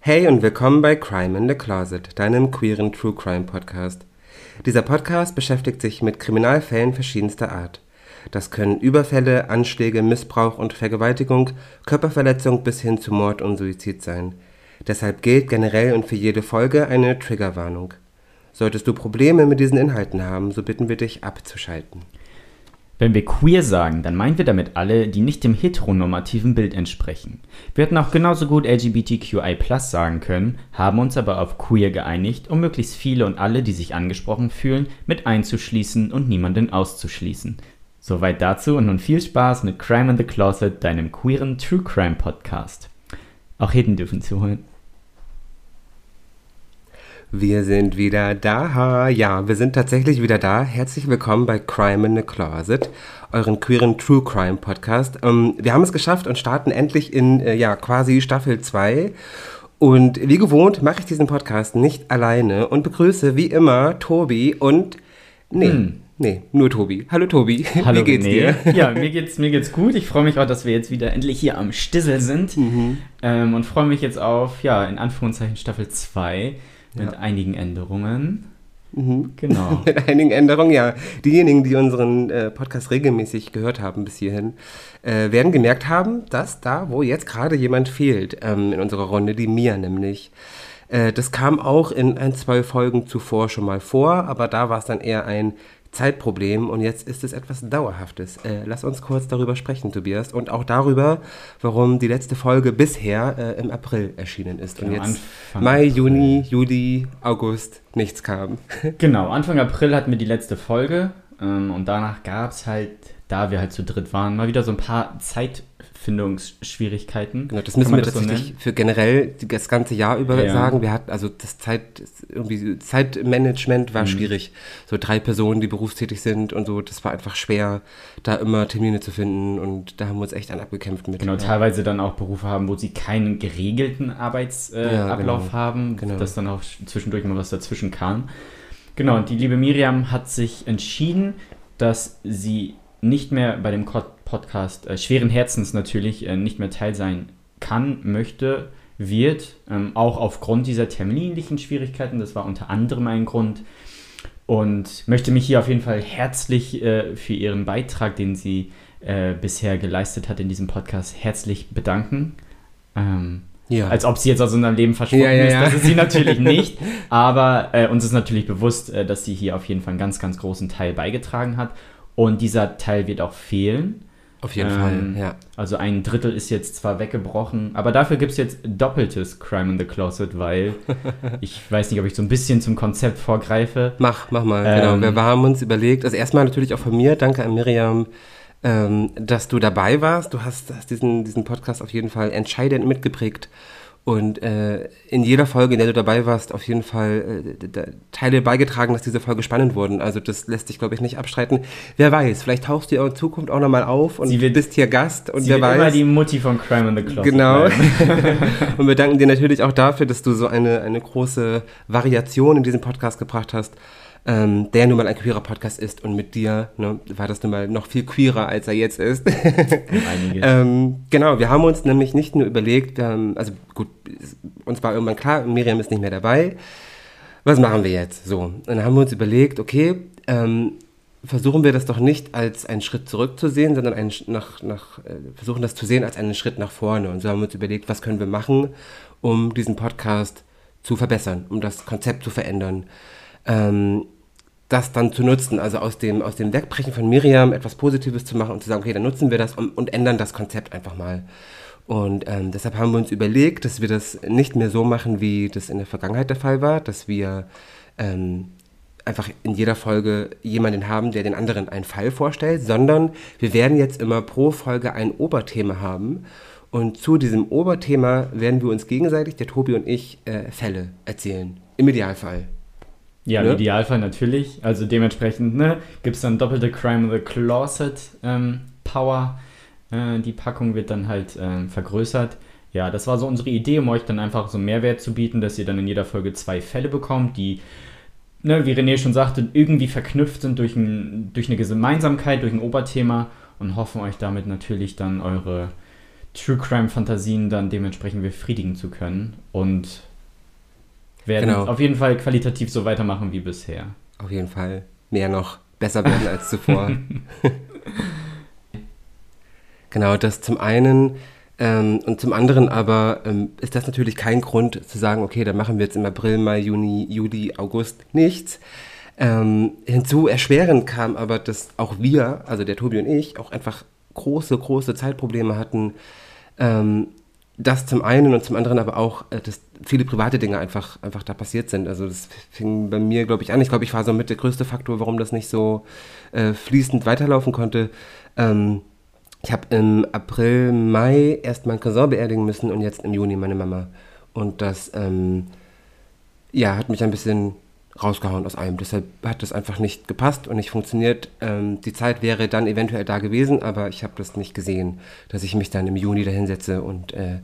Hey und willkommen bei Crime in the Closet, deinem queeren True Crime Podcast. Dieser Podcast beschäftigt sich mit Kriminalfällen verschiedenster Art. Das können Überfälle, Anschläge, Missbrauch und Vergewaltigung, Körperverletzung bis hin zu Mord und Suizid sein. Deshalb gilt generell und für jede Folge eine Triggerwarnung. Solltest du Probleme mit diesen Inhalten haben, so bitten wir dich abzuschalten. Wenn wir queer sagen, dann meinen wir damit alle, die nicht dem heteronormativen Bild entsprechen. Wir hätten auch genauso gut LGBTQI sagen können, haben uns aber auf queer geeinigt, um möglichst viele und alle, die sich angesprochen fühlen, mit einzuschließen und niemanden auszuschließen. Soweit dazu und nun viel Spaß mit Crime in the Closet, deinem queeren True Crime Podcast. Auch Hidden dürfen zuhören. Wir sind wieder da. Ja, wir sind tatsächlich wieder da. Herzlich willkommen bei Crime in the Closet, euren queeren True Crime Podcast. Ähm, wir haben es geschafft und starten endlich in, äh, ja, quasi Staffel 2. Und wie gewohnt mache ich diesen Podcast nicht alleine und begrüße wie immer Tobi und, nee, hm. Nee, nur Tobi. Hallo Tobi. Hallo, Wie geht's René. dir? Ja, mir geht's, mir geht's gut. Ich freue mich auch, dass wir jetzt wieder endlich hier am Stissel sind. Mhm. Ähm, und freue mich jetzt auf, ja, in Anführungszeichen Staffel 2 mit ja. einigen Änderungen. Mhm. Genau. mit einigen Änderungen, ja. Diejenigen, die unseren äh, Podcast regelmäßig gehört haben bis hierhin, äh, werden gemerkt haben, dass da, wo jetzt gerade jemand fehlt ähm, in unserer Runde, die Mia nämlich. Äh, das kam auch in ein, zwei Folgen zuvor schon mal vor, aber da war es dann eher ein Zeitproblem und jetzt ist es etwas Dauerhaftes. Äh, lass uns kurz darüber sprechen, Tobias, und auch darüber, warum die letzte Folge bisher äh, im April erschienen ist genau, und jetzt Anfang Mai, April. Juni, Juli, August nichts kam. genau, Anfang April hatten wir die letzte Folge und danach gab es halt, da wir halt zu dritt waren, mal wieder so ein paar Zeit Findungsschwierigkeiten. Genau, das müssen wir das tatsächlich so für generell das ganze Jahr über ja. sagen. Wir hatten also das Zeit irgendwie Zeitmanagement war mhm. schwierig. So drei Personen, die berufstätig sind und so, das war einfach schwer, da immer Termine zu finden und da haben wir uns echt an abgekämpft mit. Genau, teilweise dann auch Berufe haben, wo sie keinen geregelten Arbeitsablauf äh, ja, genau. haben, genau. dass dann auch zwischendurch mal was dazwischen kam. Genau, und die liebe Miriam hat sich entschieden, dass sie nicht mehr bei dem Podcast äh, schweren Herzens natürlich äh, nicht mehr teil sein kann, möchte, wird, ähm, auch aufgrund dieser terminlichen Schwierigkeiten, das war unter anderem ein Grund, und möchte mich hier auf jeden Fall herzlich äh, für ihren Beitrag, den sie äh, bisher geleistet hat in diesem Podcast, herzlich bedanken. Ähm, ja. Als ob sie jetzt aus unserem Leben verschwunden ja, ja, ist. Das ist sie natürlich nicht. Aber äh, uns ist natürlich bewusst, äh, dass sie hier auf jeden Fall einen ganz, ganz großen Teil beigetragen hat. Und dieser Teil wird auch fehlen. Auf jeden ähm, Fall, ja. Also ein Drittel ist jetzt zwar weggebrochen, aber dafür gibt es jetzt doppeltes Crime in the Closet, weil ich weiß nicht, ob ich so ein bisschen zum Konzept vorgreife. Mach, mach mal, genau. ähm, genau. Wir haben uns überlegt, also erstmal natürlich auch von mir, danke an Miriam, ähm, dass du dabei warst. Du hast, hast diesen, diesen Podcast auf jeden Fall entscheidend mitgeprägt und äh, in jeder Folge, in der du dabei warst, auf jeden Fall äh, Teile beigetragen, dass diese Folge spannend wurden. Also das lässt sich, glaube ich, nicht abstreiten. Wer weiß, vielleicht tauchst du in Zukunft auch nochmal auf und wird, bist hier Gast und sie wer wird weiß. immer die Mutti von Crime in the Closet. Genau. und wir danken dir natürlich auch dafür, dass du so eine, eine große Variation in diesem Podcast gebracht hast ähm, der nun mal ein queerer Podcast ist und mit dir ne, war das nun mal noch viel queerer, als er jetzt ist. ähm, genau, wir haben uns nämlich nicht nur überlegt, haben, also gut, uns war irgendwann klar, Miriam ist nicht mehr dabei. Was machen wir jetzt? So, und dann haben wir uns überlegt, okay, ähm, versuchen wir das doch nicht als einen Schritt zurück zu sehen, sondern einen, nach, nach, äh, versuchen das zu sehen als einen Schritt nach vorne. Und so haben wir uns überlegt, was können wir machen, um diesen Podcast zu verbessern, um das Konzept zu verändern. Ähm, das dann zu nutzen, also aus dem, aus dem Wegbrechen von Miriam etwas Positives zu machen und zu sagen, okay, dann nutzen wir das und, und ändern das Konzept einfach mal. Und ähm, deshalb haben wir uns überlegt, dass wir das nicht mehr so machen, wie das in der Vergangenheit der Fall war, dass wir ähm, einfach in jeder Folge jemanden haben, der den anderen einen Fall vorstellt, sondern wir werden jetzt immer pro Folge ein Oberthema haben. Und zu diesem Oberthema werden wir uns gegenseitig, der Tobi und ich, äh, Fälle erzählen. Im Idealfall. Ja, ne? im Idealfall natürlich. Also dementsprechend ne, gibt es dann doppelte Crime of the Closet ähm, Power. Äh, die Packung wird dann halt ähm, vergrößert. Ja, das war so unsere Idee, um euch dann einfach so Mehrwert zu bieten, dass ihr dann in jeder Folge zwei Fälle bekommt, die ne, wie René schon sagte, irgendwie verknüpft sind durch, ein, durch eine Gemeinsamkeit, durch ein Oberthema und hoffen euch damit natürlich dann eure True Crime Fantasien dann dementsprechend befriedigen zu können und werden genau. auf jeden Fall qualitativ so weitermachen wie bisher. Auf jeden Fall. Mehr noch besser werden als zuvor. genau, das zum einen. Ähm, und zum anderen aber ähm, ist das natürlich kein Grund zu sagen, okay, dann machen wir jetzt im April, Mai, Juni, Juli, August nichts. Ähm, hinzu erschwerend kam aber, dass auch wir, also der Tobi und ich, auch einfach große, große Zeitprobleme hatten. Ähm, das zum einen und zum anderen aber auch, äh, dass viele private Dinge einfach, einfach da passiert sind. Also das fing bei mir, glaube ich, an. Ich glaube, ich war so mit der größte Faktor, warum das nicht so äh, fließend weiterlaufen konnte. Ähm, ich habe im April, Mai erst meinen Cousin beerdigen müssen und jetzt im Juni meine Mama. Und das, ähm, ja, hat mich ein bisschen rausgehauen aus allem. Deshalb hat das einfach nicht gepasst und nicht funktioniert. Ähm, die Zeit wäre dann eventuell da gewesen, aber ich habe das nicht gesehen, dass ich mich dann im Juni dahinsetze und äh,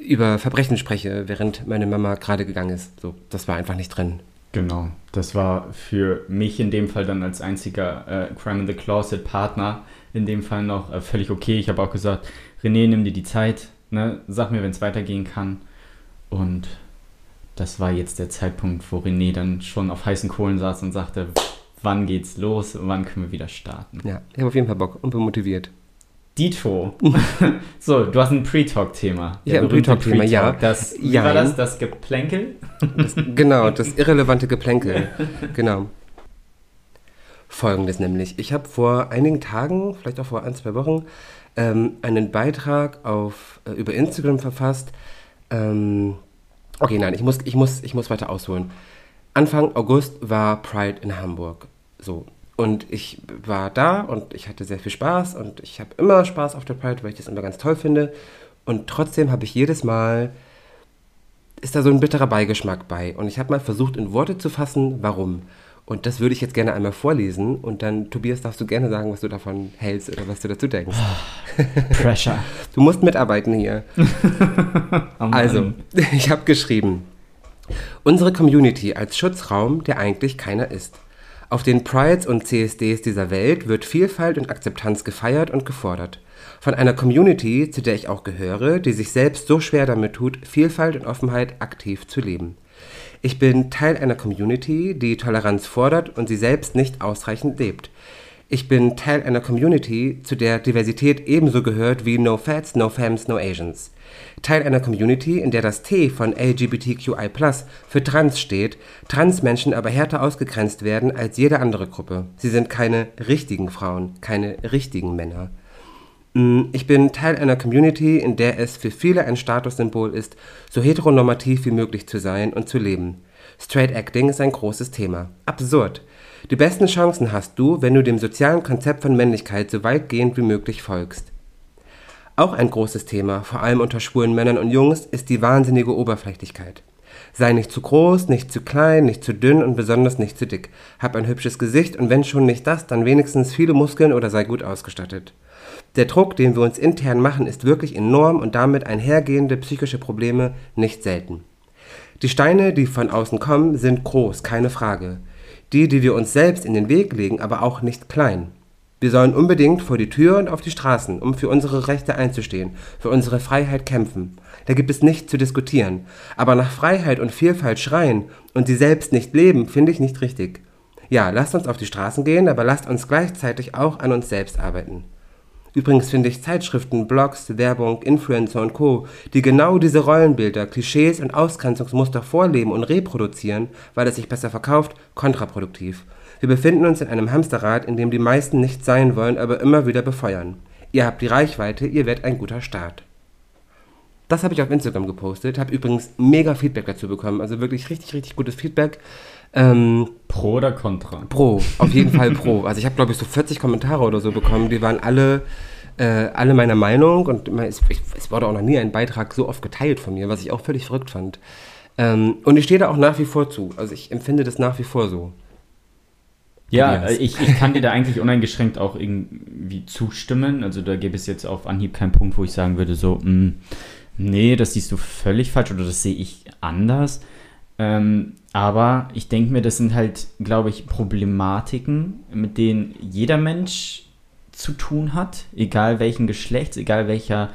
über Verbrechen spreche, während meine Mama gerade gegangen ist. So, das war einfach nicht drin. Genau, das war für mich in dem Fall dann als einziger äh, Crime in the Closet Partner in dem Fall noch äh, völlig okay. Ich habe auch gesagt, René, nimm dir die Zeit, ne? sag mir, wenn es weitergehen kann. Und das war jetzt der Zeitpunkt, wo René dann schon auf heißen Kohlen saß und sagte, wann geht's los, wann können wir wieder starten. Ja, ich habe auf jeden Fall Bock und bin motiviert. Dito. so, du hast ein Pre-Talk-Thema. Ja, ein Pre-Talk-Thema, ja. Das, wie ja. war das? Das Geplänkel? Das, genau, das irrelevante Geplänkel. genau. Folgendes nämlich. Ich habe vor einigen Tagen, vielleicht auch vor ein, zwei Wochen, ähm, einen Beitrag auf, äh, über Instagram verfasst. Ähm, okay, nein, ich muss, ich, muss, ich muss weiter ausholen. Anfang August war Pride in Hamburg. So. Und ich war da und ich hatte sehr viel Spaß und ich habe immer Spaß auf der Pride, weil ich das immer ganz toll finde. Und trotzdem habe ich jedes Mal, ist da so ein bitterer Beigeschmack bei. Und ich habe mal versucht, in Worte zu fassen, warum. Und das würde ich jetzt gerne einmal vorlesen und dann, Tobias, darfst du gerne sagen, was du davon hältst oder was du dazu denkst. Pressure. Du musst mitarbeiten hier. oh also, ich habe geschrieben, unsere Community als Schutzraum, der eigentlich keiner ist. Auf den Prides und CSDs dieser Welt wird Vielfalt und Akzeptanz gefeiert und gefordert. Von einer Community, zu der ich auch gehöre, die sich selbst so schwer damit tut, Vielfalt und Offenheit aktiv zu leben. Ich bin Teil einer Community, die Toleranz fordert und sie selbst nicht ausreichend lebt. Ich bin Teil einer Community, zu der Diversität ebenso gehört wie No Fats, No Femmes, No Asians. Teil einer Community, in der das T von LGBTQI für Trans steht, Transmenschen aber härter ausgegrenzt werden als jede andere Gruppe. Sie sind keine richtigen Frauen, keine richtigen Männer. Mm, ich bin Teil einer Community, in der es für viele ein Statussymbol ist, so heteronormativ wie möglich zu sein und zu leben. Straight Acting ist ein großes Thema. Absurd. Die besten Chancen hast du, wenn du dem sozialen Konzept von Männlichkeit so weitgehend wie möglich folgst. Auch ein großes Thema, vor allem unter schwulen Männern und Jungs, ist die wahnsinnige Oberflächlichkeit. Sei nicht zu groß, nicht zu klein, nicht zu dünn und besonders nicht zu dick. Hab ein hübsches Gesicht und wenn schon nicht das, dann wenigstens viele Muskeln oder sei gut ausgestattet. Der Druck, den wir uns intern machen, ist wirklich enorm und damit einhergehende psychische Probleme nicht selten. Die Steine, die von außen kommen, sind groß, keine Frage. Die, die wir uns selbst in den Weg legen, aber auch nicht klein. Wir sollen unbedingt vor die Tür und auf die Straßen, um für unsere Rechte einzustehen, für unsere Freiheit kämpfen. Da gibt es nichts zu diskutieren. Aber nach Freiheit und Vielfalt schreien und sie selbst nicht leben, finde ich nicht richtig. Ja, lasst uns auf die Straßen gehen, aber lasst uns gleichzeitig auch an uns selbst arbeiten. Übrigens finde ich Zeitschriften, Blogs, Werbung, Influencer und Co., die genau diese Rollenbilder, Klischees und Ausgrenzungsmuster vorleben und reproduzieren, weil es sich besser verkauft, kontraproduktiv. Wir befinden uns in einem Hamsterrad, in dem die meisten nicht sein wollen, aber immer wieder befeuern. Ihr habt die Reichweite, ihr werdet ein guter Start. Das habe ich auf Instagram gepostet, habe übrigens mega Feedback dazu bekommen, also wirklich richtig, richtig gutes Feedback. Ähm, pro oder contra? Pro, auf jeden Fall pro. Also ich habe, glaube ich, so 40 Kommentare oder so bekommen, die waren alle, äh, alle meiner Meinung und es, es, wurde auch noch nie ein Beitrag so oft geteilt von mir, was ich auch völlig verrückt fand. Ähm, und ich stehe da auch nach wie vor zu. Also ich empfinde das nach wie vor so. Ja, ich, ich kann dir da eigentlich uneingeschränkt auch irgendwie zustimmen. Also da gäbe es jetzt auf Anhieb keinen Punkt, wo ich sagen würde, so, mh, mm, nee, das siehst du völlig falsch oder das sehe ich anders. Ähm, aber ich denke mir, das sind halt, glaube ich, Problematiken, mit denen jeder Mensch zu tun hat, egal welchen Geschlechts, egal welcher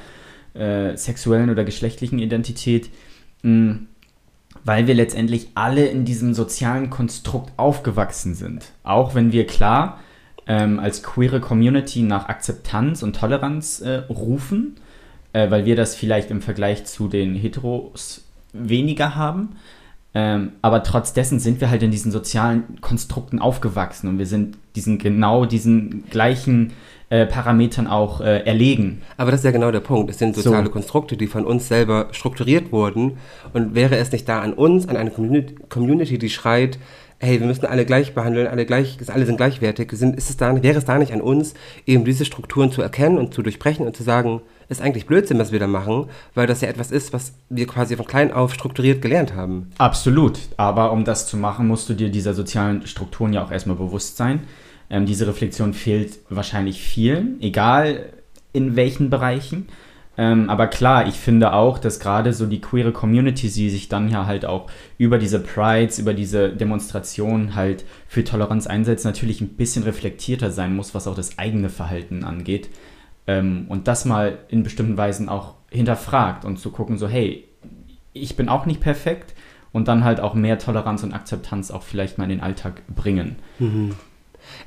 äh, sexuellen oder geschlechtlichen Identität, mh, mm, weil wir letztendlich alle in diesem sozialen Konstrukt aufgewachsen sind. Auch wenn wir klar ähm, als queere Community nach Akzeptanz und Toleranz äh, rufen, äh, weil wir das vielleicht im Vergleich zu den Heteros weniger haben. Ähm, aber trotz dessen sind wir halt in diesen sozialen Konstrukten aufgewachsen und wir sind diesen genau diesen gleichen äh, Parametern auch äh, erlegen. Aber das ist ja genau der Punkt. Es sind soziale so. Konstrukte, die von uns selber strukturiert wurden. Und wäre es nicht da an uns, an eine Community, die schreit, hey, wir müssen alle gleich behandeln, alle gleich, alle sind gleichwertig, sind, ist es da, wäre es da nicht an uns, eben diese Strukturen zu erkennen und zu durchbrechen und zu sagen, ist eigentlich Blödsinn, was wir da machen, weil das ja etwas ist, was wir quasi von klein auf strukturiert gelernt haben. Absolut. Aber um das zu machen, musst du dir dieser sozialen Strukturen ja auch erstmal bewusst sein. Ähm, diese Reflexion fehlt wahrscheinlich vielen, egal in welchen Bereichen. Ähm, aber klar, ich finde auch, dass gerade so die queere Community, die sich dann ja halt auch über diese Prides, über diese Demonstrationen halt für Toleranz einsetzt, natürlich ein bisschen reflektierter sein muss, was auch das eigene Verhalten angeht. Ähm, und das mal in bestimmten Weisen auch hinterfragt und zu gucken, so, hey, ich bin auch nicht perfekt und dann halt auch mehr Toleranz und Akzeptanz auch vielleicht mal in den Alltag bringen. Mhm.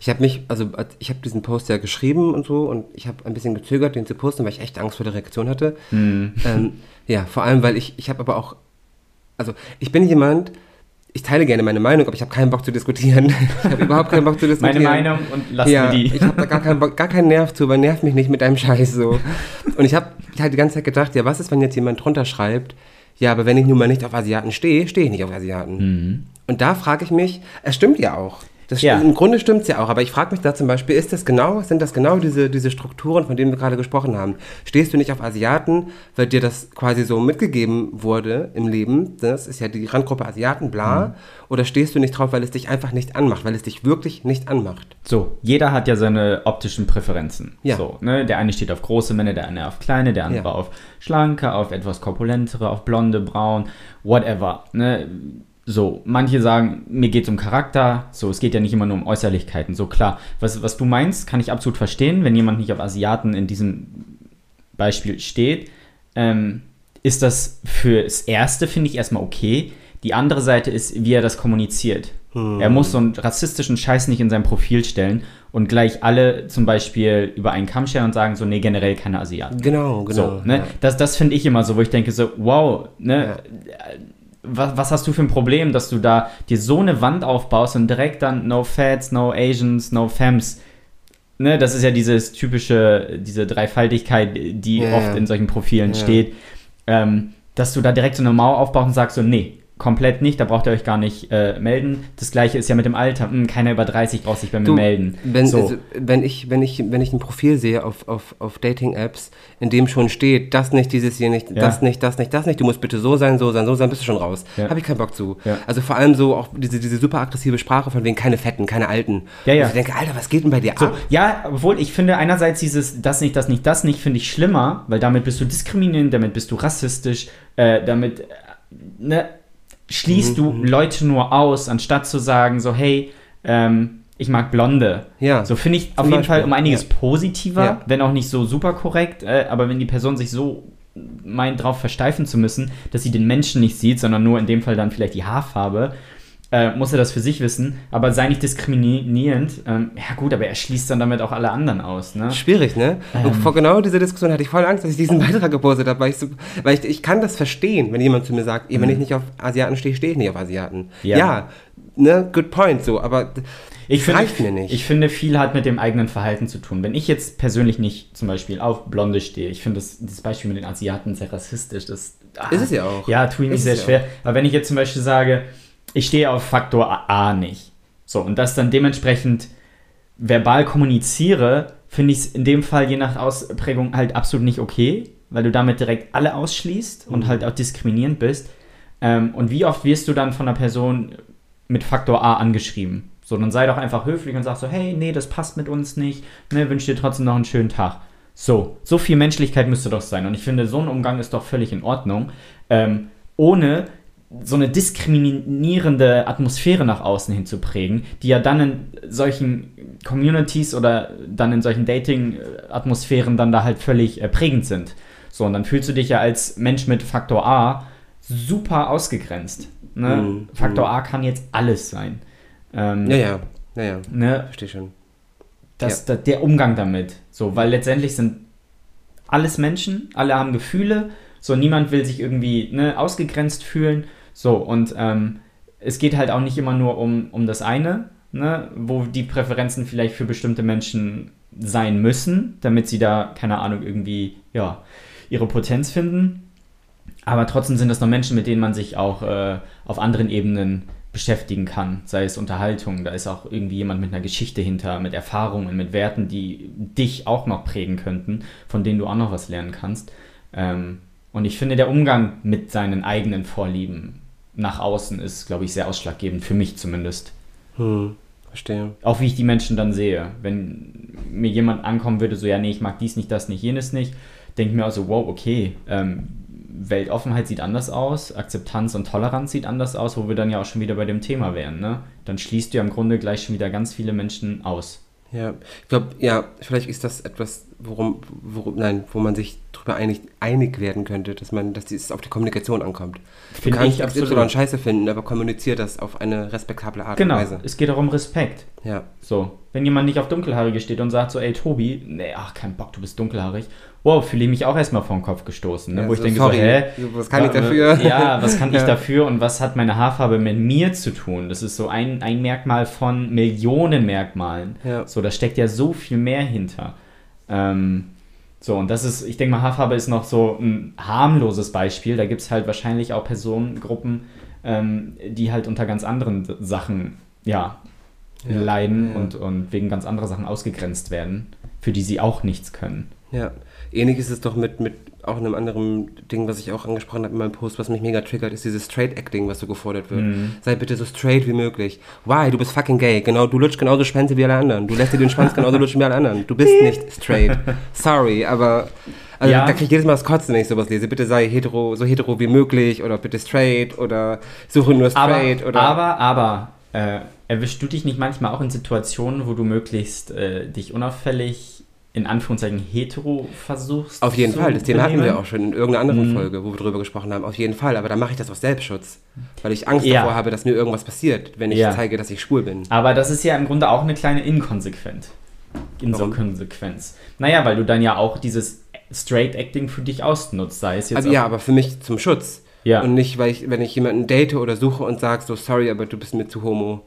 Ich habe mich, also ich habe diesen Post ja geschrieben und so und ich habe ein bisschen gezögert, den zu posten, weil ich echt Angst vor der Reaktion hatte. Mhm. Ähm, ja, vor allem, weil ich, ich habe aber auch, also ich bin jemand, ich teile gerne meine Meinung, aber ich habe keinen Bock zu diskutieren. ich habe überhaupt keinen Bock zu diskutieren. Meine Meinung und lass ja, mir die. ich habe da gar keinen, Bock, gar keinen Nerv zu, aber nerv mich nicht mit deinem Scheiß so. Und ich habe halt die ganze Zeit gedacht, ja, was ist, wenn jetzt jemand drunter schreibt, ja, aber wenn ich nun mal nicht auf Asiaten stehe, stehe ich nicht auf Asiaten. Mhm. Und da frage ich mich, es stimmt ja auch. Das ja. Im Grunde stimmt es ja auch, aber ich frage mich da zum Beispiel, ist das genau, sind das genau diese, diese Strukturen, von denen wir gerade gesprochen haben? Stehst du nicht auf Asiaten, weil dir das quasi so mitgegeben wurde im Leben? Das ist ja die Randgruppe Asiaten, bla. Mhm. Oder stehst du nicht drauf, weil es dich einfach nicht anmacht, weil es dich wirklich nicht anmacht? So, jeder hat ja seine optischen Präferenzen. Ja. So, ne? Der eine steht auf große Männer, der eine auf kleine, der andere ja. auf schlanke, auf etwas korpulentere, auf blonde, braun, whatever. Ne? So, manche sagen, mir geht es um Charakter. So, es geht ja nicht immer nur um Äußerlichkeiten. So, klar. Was, was du meinst, kann ich absolut verstehen. Wenn jemand nicht auf Asiaten in diesem Beispiel steht, ähm, ist das fürs Erste, finde ich, erstmal okay. Die andere Seite ist, wie er das kommuniziert. Hm. Er muss so einen rassistischen Scheiß nicht in sein Profil stellen und gleich alle zum Beispiel über einen Kamm stellen und sagen so, nee, generell keine Asiaten. Genau, genau. So, ne? ja. Das, das finde ich immer so, wo ich denke so, wow, ne? Ja was, was, hast du für ein Problem, dass du da dir so eine Wand aufbaust und direkt dann No Fats, No Asians, No Femmes. Ne, das ist ja dieses typische, diese Dreifaltigkeit, die ja, oft in solchen Profilen ja. steht, ähm, dass du da direkt so eine Mauer aufbaust und sagst so, nee, komplett nicht, da braucht ihr euch gar nicht äh, melden. Das gleiche ist ja mit dem Alter. Hm, keiner über 30 braucht sich bei mir du, melden. Wenn, so. also, wenn, ich, wenn, ich, wenn ich ein Profil sehe auf, auf, auf Dating-Apps, in dem schon steht, das nicht, dieses hier nicht, ja. das nicht, das nicht, das nicht, du musst bitte so sein, so sein, so sein, bist du schon raus. Ja. Habe ich keinen Bock zu. Ja. Also vor allem so auch diese, diese super aggressive Sprache von wegen keine Fetten, keine Alten. Ja, ja. Und ich denke, Alter, was geht denn bei dir so, ab? Ja, obwohl ich finde einerseits dieses das nicht, das nicht, das nicht, finde ich schlimmer, weil damit bist du diskriminierend, damit bist du rassistisch, äh, damit, äh, ne, schließt mhm. du mhm. Leute nur aus, anstatt zu sagen, so, hey, ähm, ich mag Blonde. Ja. So finde ich auf jeden Beispiel. Fall um einiges ja. positiver, ja. wenn auch nicht so super korrekt, äh, aber wenn die Person sich so meint, darauf versteifen zu müssen, dass sie den Menschen nicht sieht, sondern nur in dem Fall dann vielleicht die Haarfarbe, äh, muss er das für sich wissen, aber sei nicht diskriminierend. Ähm, ja gut, aber er schließt dann damit auch alle anderen aus. Ne? Schwierig, ne? Ähm. Vor genau dieser Diskussion hatte ich voll Angst, dass ich diesen Beitrag gepostet habe, weil, ich, so, weil ich, ich kann das verstehen, wenn jemand zu mir sagt, mhm. wenn ich nicht auf Asiaten stehe, stehe ich nicht auf Asiaten. Ja, ja ne, good point, so, aber ich finde, mir nicht. Ich finde, viel hat mit dem eigenen Verhalten zu tun. Wenn ich jetzt persönlich nicht zum Beispiel auf Blonde stehe, ich finde das, das Beispiel mit den Asiaten sehr rassistisch. Das, ah, ist es ja auch. Ja, tue ich mich sehr schwer. Auch. Aber wenn ich jetzt zum Beispiel sage, ich stehe auf Faktor A nicht. So, und das dann dementsprechend verbal kommuniziere, finde ich es in dem Fall je nach Ausprägung halt absolut nicht okay, weil du damit direkt alle ausschließt und mhm. halt auch diskriminierend bist. Ähm, und wie oft wirst du dann von einer Person mit Faktor A angeschrieben? So, dann sei doch einfach höflich und sag so, hey, nee, das passt mit uns nicht, ne, wünsche dir trotzdem noch einen schönen Tag. So, so viel Menschlichkeit müsste doch sein. Und ich finde, so ein Umgang ist doch völlig in Ordnung, ähm, ohne so eine diskriminierende Atmosphäre nach außen hin zu prägen, die ja dann in solchen Communities oder dann in solchen Dating-Atmosphären dann da halt völlig äh, prägend sind. So, und dann fühlst du dich ja als Mensch mit Faktor A super ausgegrenzt. Ne? Mm, Faktor mm. A kann jetzt alles sein. Ähm, ja, ja, ja, ja. Ne? Verstehe schon. Das, ja. das, der Umgang damit. So, weil letztendlich sind alles Menschen, alle haben Gefühle, so niemand will sich irgendwie ne, ausgegrenzt fühlen. So, und ähm, es geht halt auch nicht immer nur um, um das eine, ne, wo die Präferenzen vielleicht für bestimmte Menschen sein müssen, damit sie da, keine Ahnung, irgendwie, ja, ihre Potenz finden. Aber trotzdem sind das noch Menschen, mit denen man sich auch äh, auf anderen Ebenen beschäftigen kann, sei es Unterhaltung, da ist auch irgendwie jemand mit einer Geschichte hinter, mit Erfahrungen, mit Werten, die dich auch noch prägen könnten, von denen du auch noch was lernen kannst. Ähm, und ich finde, der Umgang mit seinen eigenen Vorlieben nach außen ist, glaube ich, sehr ausschlaggebend, für mich zumindest. Hm, verstehe. Auch wie ich die Menschen dann sehe. Wenn mir jemand ankommen würde, so, ja, nee, ich mag dies nicht, das nicht, jenes nicht, denke ich mir also, wow, okay, ähm, Weltoffenheit sieht anders aus, Akzeptanz und Toleranz sieht anders aus, wo wir dann ja auch schon wieder bei dem Thema wären. Ne? Dann schließt du ja im Grunde gleich schon wieder ganz viele Menschen aus. Ja, ich glaube, ja, vielleicht ist das etwas, worum, worum, nein, wo man sich darüber einig, einig werden könnte, dass man, dass es auf die Kommunikation ankommt. Find du kannst XY scheiße finden, aber kommuniziert das auf eine respektable Art genau, und Weise. Genau, es geht darum Respekt. Ja. So, wenn jemand nicht auf Dunkelhaarige steht und sagt so, ey Tobi, nee, ach, kein Bock, du bist dunkelhaarig, wow, fühle ich mich auch erstmal vor den Kopf gestoßen. Ne? Ja, wo ich denke, sorry, so, hä? Was kann ich dafür? Ja, was kann ich dafür und was hat meine Haarfarbe mit mir zu tun? Das ist so ein, ein Merkmal von Millionen Merkmalen. Ja. So, da steckt ja so viel mehr hinter. Ähm, so, und das ist, ich denke mal, Haarfarbe ist noch so ein harmloses Beispiel. Da gibt es halt wahrscheinlich auch Personengruppen, ähm, die halt unter ganz anderen Sachen, ja, ja leiden Und, und wegen ganz anderer Sachen ausgegrenzt werden, für die sie auch nichts können. Ja, ähnlich ist es doch mit, mit auch einem anderen Ding, was ich auch angesprochen habe in meinem Post, was mich mega triggert, ist dieses Straight-Acting, was so gefordert wird. Mhm. Sei bitte so straight wie möglich. Why? Du bist fucking gay. Genau, du lutschst genauso Schwänze wie alle anderen. Du lässt dir den Schwanz genauso lutschen wie alle anderen. Du bist nicht straight. Sorry, aber... Also ja. da kriege ich jedes Mal das Kotzen, wenn ich sowas lese. Bitte sei hetero, so hetero wie möglich oder bitte straight oder suche nur straight aber, oder... Aber, aber, äh, erwischst du dich nicht manchmal auch in Situationen, wo du möglichst äh, dich unauffällig in Anführungszeichen hetero versuchst. Auf jeden Fall, das Thema hatten wir auch schon in irgendeiner anderen mhm. Folge, wo wir drüber gesprochen haben. Auf jeden Fall, aber da mache ich das aus Selbstschutz, weil ich Angst ja. davor habe, dass mir irgendwas passiert, wenn ich ja. zeige, dass ich schwul bin. Aber das ist ja im Grunde auch eine kleine Inkonsequenz. Inkonsequenz. Naja, weil du dann ja auch dieses Straight Acting für dich ausnutzt, sei es jetzt. Also ja, aber für mich zum Schutz. Ja. Und nicht, weil ich, wenn ich jemanden date oder suche und sage so, sorry, aber du bist mir zu homo.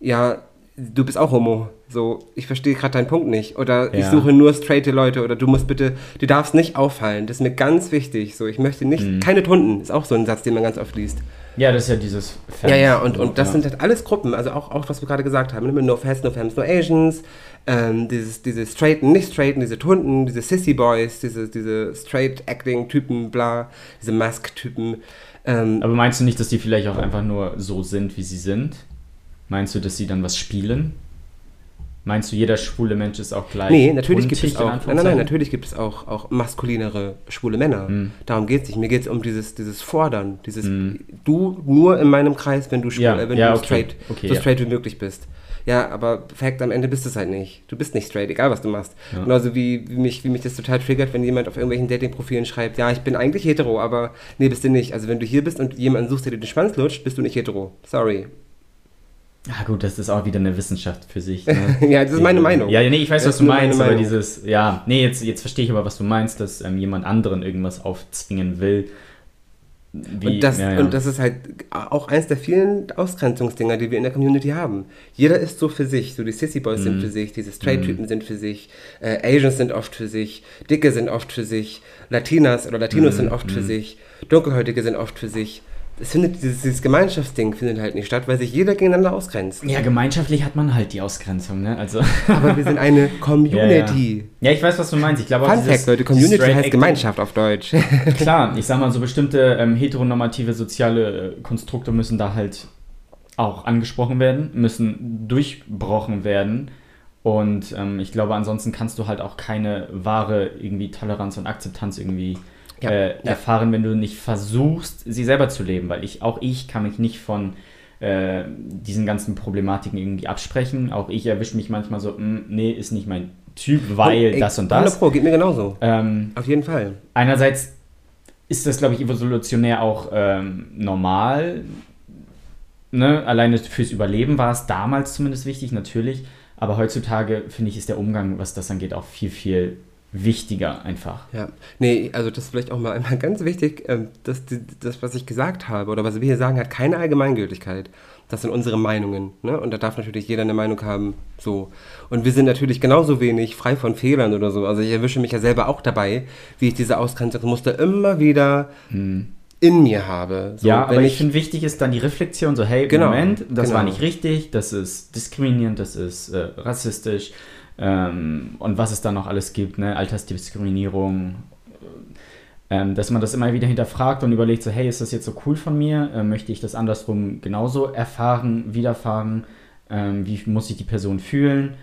Ja, du bist auch homo. So, ich verstehe gerade deinen Punkt nicht. Oder ja. ich suche nur straighte Leute oder du musst bitte, du darfst nicht auffallen. Das ist mir ganz wichtig. So, ich möchte nicht, mhm. keine Tunden, ist auch so ein Satz, den man ganz oft liest. Ja, das ist ja dieses Fans Ja, ja, und, und das ja. sind halt alles Gruppen, also auch, auch was wir gerade gesagt haben, ne, no Fans, no Femmes, no Asians, ähm, dieses, diese straighten, nicht straighten, diese Tunden, diese Sissy Boys, diese, diese Straight-Acting-Typen, bla, diese Mask-Typen. Ähm, Aber meinst du nicht, dass die vielleicht auch einfach nur so sind, wie sie sind? Meinst du, dass sie dann was spielen? Meinst du, jeder schwule Mensch ist auch gleich? Nee, natürlich gibt es auch. Nein, nein, nein, natürlich gibt es auch, auch maskulinere schwule Männer. Mhm. Darum geht es nicht. Mir geht es um dieses, dieses Fordern, dieses mhm. du nur in meinem Kreis, wenn du schwul, ja, äh, wenn ja, du okay. straight, okay, so ja. straight wie möglich bist. Ja, aber Fact, am Ende bist du es halt nicht. Du bist nicht straight, egal was du machst. Ja. Genauso wie, wie, mich, wie mich das total triggert, wenn jemand auf irgendwelchen Dating-Profilen schreibt, ja, ich bin eigentlich hetero, aber nee, bist du nicht. Also wenn du hier bist und jemanden suchst, der dir den Schwanz lutscht, bist du nicht hetero. Sorry. Ja gut, das ist auch wieder eine Wissenschaft für sich. Ne? ja, das ist meine Meinung. Ja, nee, ich weiß, was du meinst, aber dieses, ja, nee, jetzt, jetzt verstehe ich aber, was du meinst, dass ähm, jemand anderen irgendwas aufzwingen will. Wie, und, das, ja, ja. und das ist halt auch eins der vielen Ausgrenzungsdinger, die wir in der Community haben. Jeder ist so für sich. So die Sissy Boys mm. sind mhm. für sich, diese Straight-Typen mm. sind für sich, äh, Asians sind oft für sich, Dicke sind oft für sich, Latinas oder Latinos mm. sind oft für mhm. sich, Dunkelhäutige sind oft für sich es findet dieses, dieses, Gemeinschaftsding findet halt nicht statt, weil sich jeder gegeneinander ausgrenzt. Ja, gemeinschaftlich hat man halt die Ausgrenzung, ne? Also. Aber wir sind eine Community. Ja, ja. ja ich weiß, was du meinst. Ich glaube Fun Fact, Leute, Community heißt Gemeinschaft auf Deutsch. Klar, ich sag mal, so bestimmte ähm, heteronormative soziale äh, Konstrukte müssen da halt auch angesprochen werden, müssen durchbrochen werden. Und ähm, ich glaube, ansonsten kannst du halt auch keine wahre irgendwie Toleranz und Akzeptanz irgendwie ja, äh, erfahren, wenn du nicht versuchst, sie selber zu leben. Weil ich, auch ich kann mich nicht von äh, diesen ganzen Problematiken irgendwie absprechen. Auch ich erwische mich manchmal so, hm, nee, ist nicht mein Typ, weil und, ey, das und das. Pro, geht mir genauso. Ähm, Auf jeden Fall. Einerseits ist das, glaube ich, evolutionär auch ähm, normal. Ne? Alleine fürs Überleben war es damals zumindest wichtig, natürlich. Aber heutzutage, finde ich, ist der Umgang, was das angeht, auch viel, viel wichtiger einfach. Ja, nee, also das ist vielleicht auch mal einmal ganz wichtig, ähm, dass das, was ich gesagt habe oder was wir hier sagen, hat keine Allgemeingültigkeit. Das sind unsere Meinungen. Ne? Und da darf natürlich jeder eine Meinung haben. So. Und wir sind natürlich genauso wenig frei von Fehlern oder so. Also ich erwische mich ja selber auch dabei, wie ich diese Ausgrenzungsmuster immer wieder hm. in mir habe. So, ja, aber ich, ich finde wichtig ist dann die Reflexion, so hey, genau, Moment, das genau. war nicht richtig, das ist diskriminierend, das ist äh, rassistisch ähm, und was es da noch alles gibt, ne? Altersdiskriminierung, ähm, dass man das immer wieder hinterfragt und überlegt, so, hey, ist das jetzt so cool von mir? Ähm, möchte ich das andersrum genauso erfahren, widerfahren? Ähm, wie muss sich die Person fühlen?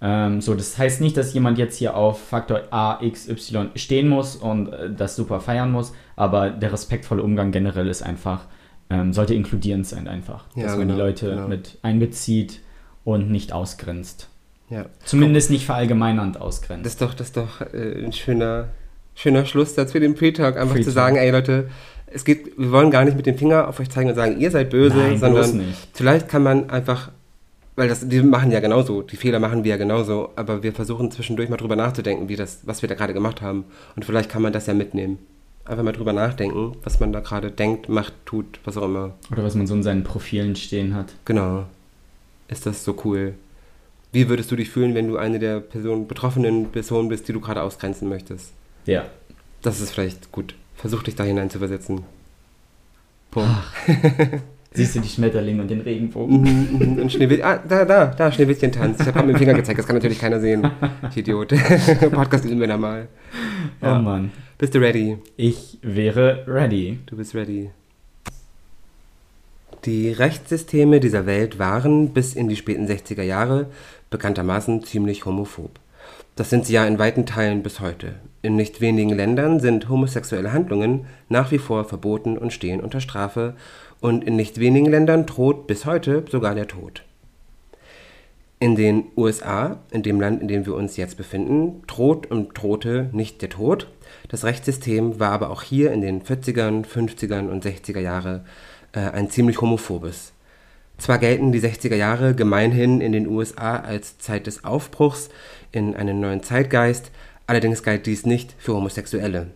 Ähm, so, das heißt nicht, dass jemand jetzt hier auf Faktor A, X, Y stehen muss und äh, das super feiern muss, aber der respektvolle Umgang generell ist einfach, ähm, sollte inkludierend sein einfach, ja, dass man genau, die Leute genau. mit einbezieht und nicht ausgrenzt. Ja. Zumindest nicht verallgemeinernd ausgrenzt. Das ist doch, das ist doch äh, ein schöner, schöner Schlusssatz für den Pre-Talk, einfach Pre zu sagen, ey Leute, es geht, wir wollen gar nicht mit dem Finger auf euch zeigen und sagen, ihr seid böse, Nein, sondern vielleicht kann man einfach, weil das, die machen ja genauso, die Fehler machen wir ja genauso, aber wir versuchen zwischendurch mal drüber nachzudenken, wie das, was wir da gerade gemacht haben. Und vielleicht kann man das ja mitnehmen. Einfach mal drüber nachdenken, was man da gerade denkt, macht, tut, was auch immer. Oder was man so in seinen Profilen stehen hat. Genau. Ist das so cool? Wie würdest du dich fühlen, wenn du eine der Personen, betroffenen Personen bist, die du gerade ausgrenzen möchtest? Ja. Das ist vielleicht gut. Versuch dich da hinein zu versetzen. Punkt. Siehst du die Schmetterlinge und den Regenbogen? Mhm, mhm. und Schneewittchen. Ah, da, da, da, Schneewittchen tanzt. Ich habe mit dem Finger gezeigt, das kann natürlich keiner sehen. Ich Idiot. Podcast üben wir da mal. Ja. Oh Mann. Bist du ready? Ich wäre ready. Du bist ready. Die Rechtssysteme dieser Welt waren bis in die späten 60er Jahre bekanntermaßen ziemlich homophob. Das sind sie ja in weiten Teilen bis heute. In nicht wenigen Ländern sind homosexuelle Handlungen nach wie vor verboten und stehen unter Strafe, und in nicht wenigen Ländern droht bis heute sogar der Tod. In den USA, in dem Land, in dem wir uns jetzt befinden, droht und drohte nicht der Tod. Das Rechtssystem war aber auch hier in den 40ern, 50ern und 60er Jahre äh, ein ziemlich homophobes. Zwar gelten die 60er Jahre gemeinhin in den USA als Zeit des Aufbruchs in einen neuen Zeitgeist, allerdings galt dies nicht für Homosexuelle.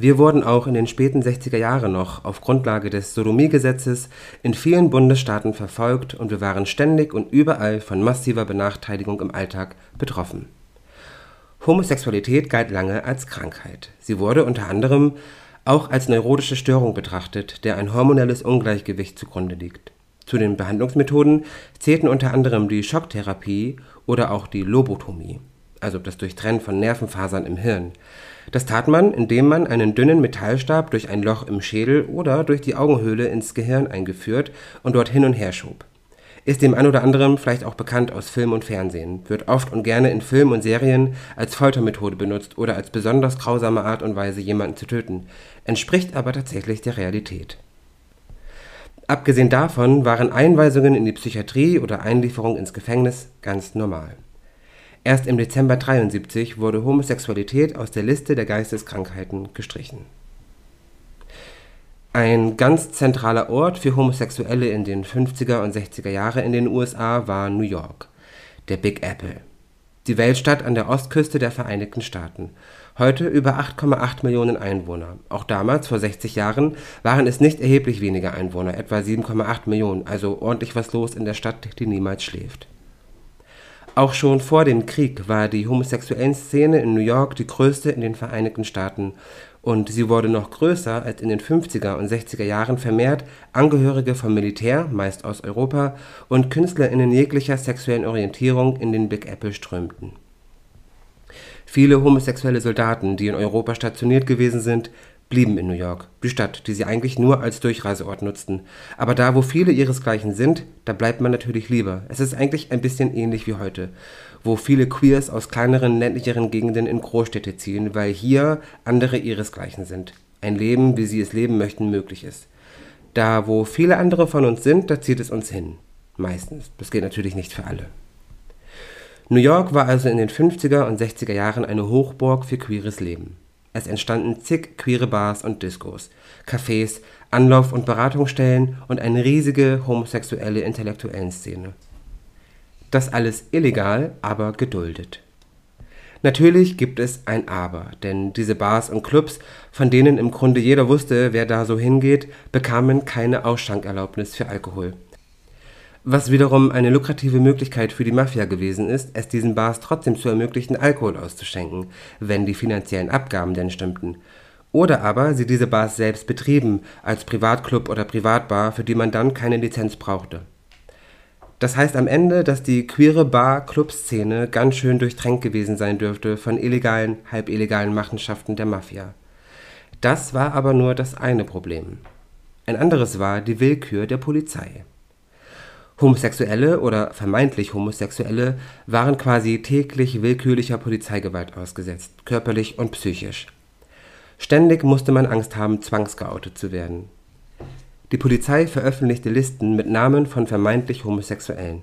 Wir wurden auch in den späten 60er Jahren noch auf Grundlage des Sodomiegesetzes in vielen Bundesstaaten verfolgt und wir waren ständig und überall von massiver Benachteiligung im Alltag betroffen. Homosexualität galt lange als Krankheit. Sie wurde unter anderem auch als neurotische Störung betrachtet, der ein hormonelles Ungleichgewicht zugrunde liegt zu den Behandlungsmethoden zählten unter anderem die Schocktherapie oder auch die Lobotomie, also das Durchtrennen von Nervenfasern im Hirn. Das tat man, indem man einen dünnen Metallstab durch ein Loch im Schädel oder durch die Augenhöhle ins Gehirn eingeführt und dort hin und her schob. Ist dem ein oder anderen vielleicht auch bekannt aus Film und Fernsehen, wird oft und gerne in Filmen und Serien als Foltermethode benutzt oder als besonders grausame Art und Weise, jemanden zu töten, entspricht aber tatsächlich der Realität. Abgesehen davon waren Einweisungen in die Psychiatrie oder Einlieferung ins Gefängnis ganz normal. Erst im Dezember 73 wurde Homosexualität aus der Liste der Geisteskrankheiten gestrichen. Ein ganz zentraler Ort für Homosexuelle in den 50er und 60er Jahren in den USA war New York, der Big Apple, die Weltstadt an der Ostküste der Vereinigten Staaten Heute über 8,8 Millionen Einwohner. Auch damals, vor 60 Jahren, waren es nicht erheblich weniger Einwohner, etwa 7,8 Millionen, also ordentlich was los in der Stadt, die niemals schläft. Auch schon vor dem Krieg war die homosexuellen Szene in New York die größte in den Vereinigten Staaten und sie wurde noch größer, als in den 50er und 60er Jahren vermehrt Angehörige vom Militär, meist aus Europa, und KünstlerInnen jeglicher sexuellen Orientierung in den Big Apple strömten Viele homosexuelle Soldaten, die in Europa stationiert gewesen sind, blieben in New York, die Stadt, die sie eigentlich nur als Durchreiseort nutzten. Aber da, wo viele ihresgleichen sind, da bleibt man natürlich lieber. Es ist eigentlich ein bisschen ähnlich wie heute, wo viele Queers aus kleineren, ländlicheren Gegenden in Großstädte ziehen, weil hier andere ihresgleichen sind. Ein Leben, wie sie es leben möchten, möglich ist. Da, wo viele andere von uns sind, da zieht es uns hin. Meistens. Das geht natürlich nicht für alle. New York war also in den 50er und 60er Jahren eine Hochburg für queeres Leben. Es entstanden zig queere Bars und Discos, Cafés, Anlauf- und Beratungsstellen und eine riesige homosexuelle Intellektuellenszene. Das alles illegal, aber geduldet. Natürlich gibt es ein Aber, denn diese Bars und Clubs, von denen im Grunde jeder wusste, wer da so hingeht, bekamen keine Ausschankerlaubnis für Alkohol. Was wiederum eine lukrative Möglichkeit für die Mafia gewesen ist, es diesen Bars trotzdem zu ermöglichen, Alkohol auszuschenken, wenn die finanziellen Abgaben denn stimmten. Oder aber sie diese Bars selbst betrieben, als Privatclub oder Privatbar, für die man dann keine Lizenz brauchte. Das heißt am Ende, dass die queere Bar-Club-Szene ganz schön durchtränkt gewesen sein dürfte von illegalen, halbillegalen Machenschaften der Mafia. Das war aber nur das eine Problem. Ein anderes war die Willkür der Polizei. Homosexuelle oder vermeintlich Homosexuelle waren quasi täglich willkürlicher Polizeigewalt ausgesetzt, körperlich und psychisch. Ständig musste man Angst haben, zwangsgeoutet zu werden. Die Polizei veröffentlichte Listen mit Namen von vermeintlich Homosexuellen.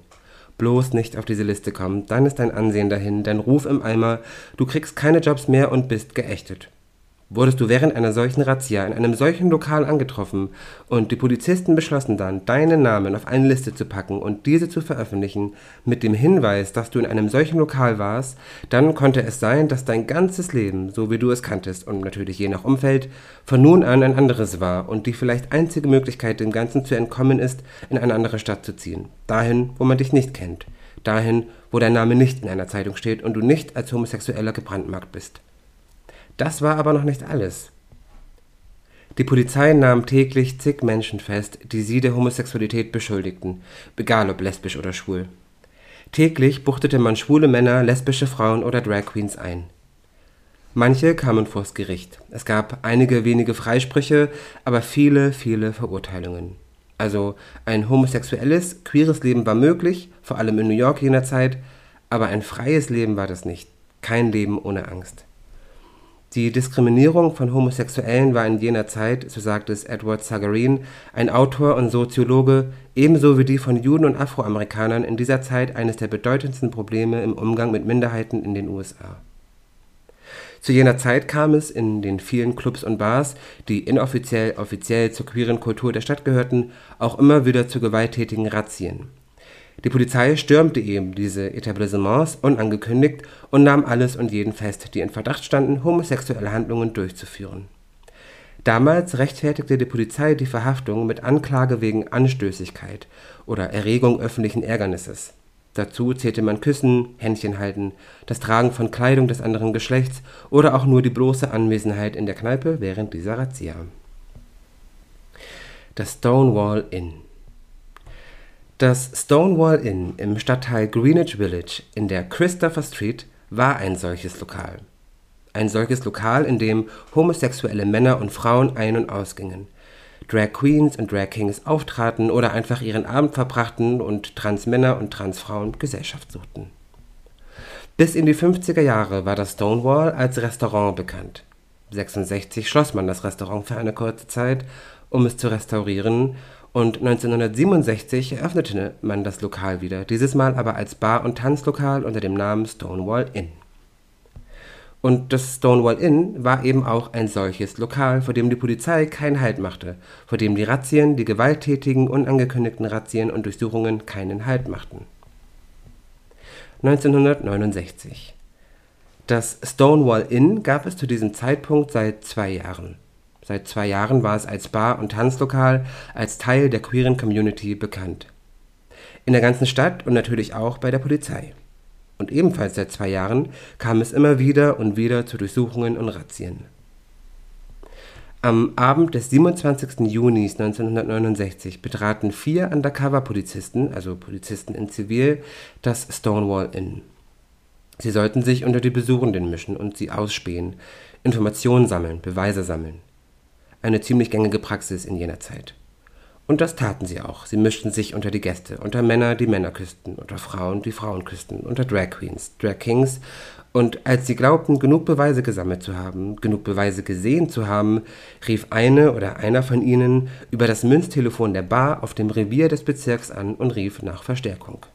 Bloß nicht auf diese Liste kommen, dann ist dein Ansehen dahin, dein Ruf im Eimer, du kriegst keine Jobs mehr und bist geächtet. Wurdest du während einer solchen Razzia in einem solchen Lokal angetroffen und die Polizisten beschlossen dann, deinen Namen auf eine Liste zu packen und diese zu veröffentlichen, mit dem Hinweis, dass du in einem solchen Lokal warst, dann konnte es sein, dass dein ganzes Leben, so wie du es kanntest und natürlich je nach Umfeld, von nun an ein anderes war und die vielleicht einzige Möglichkeit, dem Ganzen zu entkommen ist, in eine andere Stadt zu ziehen. Dahin, wo man dich nicht kennt. Dahin, wo dein Name nicht in einer Zeitung steht und du nicht als Homosexueller gebrandmarkt bist. Das war aber noch nicht alles. Die Polizei nahm täglich zig Menschen fest, die sie der Homosexualität beschuldigten, egal ob lesbisch oder schwul. Täglich buchtete man schwule Männer, lesbische Frauen oder Drag Queens ein. Manche kamen vors Gericht. Es gab einige wenige Freisprüche, aber viele, viele Verurteilungen. Also ein homosexuelles, queeres Leben war möglich, vor allem in New York jener Zeit, aber ein freies Leben war das nicht. Kein Leben ohne Angst. Die Diskriminierung von Homosexuellen war in jener Zeit, so sagt es Edward Sagarin, ein Autor und Soziologe, ebenso wie die von Juden und Afroamerikanern in dieser Zeit eines der bedeutendsten Probleme im Umgang mit Minderheiten in den USA. Zu jener Zeit kam es in den vielen Clubs und Bars, die inoffiziell offiziell zur queeren Kultur der Stadt gehörten, auch immer wieder zu gewalttätigen Razzien die Polizei stürmte eben diese Etablissements unangekündigt und nahm alles und jeden fest, die in Verdacht standen, homosexuelle Handlungen durchzuführen. Damals rechtfertigte die Polizei die Verhaftung mit Anklage wegen Anstößigkeit oder Erregung öffentlichen Ärgernisses. Dazu zählte man Küssen, Händchen halten, das Tragen von Kleidung des anderen Geschlechts oder auch nur die bloße Anwesenheit in der Kneipe während dieser Razzia. Das Stonewall Inn das Stonewall Inn im Stadtteil Greenwich Village in der Christopher Street war ein solches Lokal. Ein solches Lokal, in dem homosexuelle Männer und Frauen ein- und ausgingen, Drag Queens und Drag Kings auftraten oder einfach ihren Abend verbrachten und Transmänner und Transfrauen Gesellschaft suchten. Bis in die 50er Jahre war das Stonewall als Restaurant bekannt. 66 schloss man das Restaurant für eine kurze Zeit, um es zu restaurieren und 1967 eröffnete man das Lokal wieder, dieses Mal aber als Bar und Tanzlokal unter dem Namen Stonewall Inn. Und das Stonewall Inn war eben auch ein solches Lokal, vor dem die Polizei keinen Halt machte, vor dem die Razzien, die gewalttätigen, unangekündigten Razzien und Durchsuchungen keinen Halt machten. 1969 Das Stonewall Inn gab es zu diesem Zeitpunkt seit zwei Jahren. Seit zwei Jahren war es als Bar und Tanzlokal als Teil der queeren Community bekannt. In der ganzen Stadt und natürlich auch bei der Polizei. Und ebenfalls seit zwei Jahren kam es immer wieder und wieder zu Durchsuchungen und Razzien. Am Abend des 27. Juni 1969 betraten vier Undercover-Polizisten, also Polizisten in Zivil, das Stonewall Inn. Sie sollten sich unter die Besuchenden mischen und sie ausspähen, Informationen sammeln, Beweise sammeln. Eine ziemlich gängige Praxis in jener Zeit. Und das taten sie auch. Sie mischten sich unter die Gäste, unter Männer, die Männer küssten, unter Frauen, die Frauen küssten, unter Drag Queens, Drag Kings. Und als sie glaubten, genug Beweise gesammelt zu haben, genug Beweise gesehen zu haben, rief eine oder einer von ihnen über das Münztelefon der Bar auf dem Revier des Bezirks an und rief nach Verstärkung.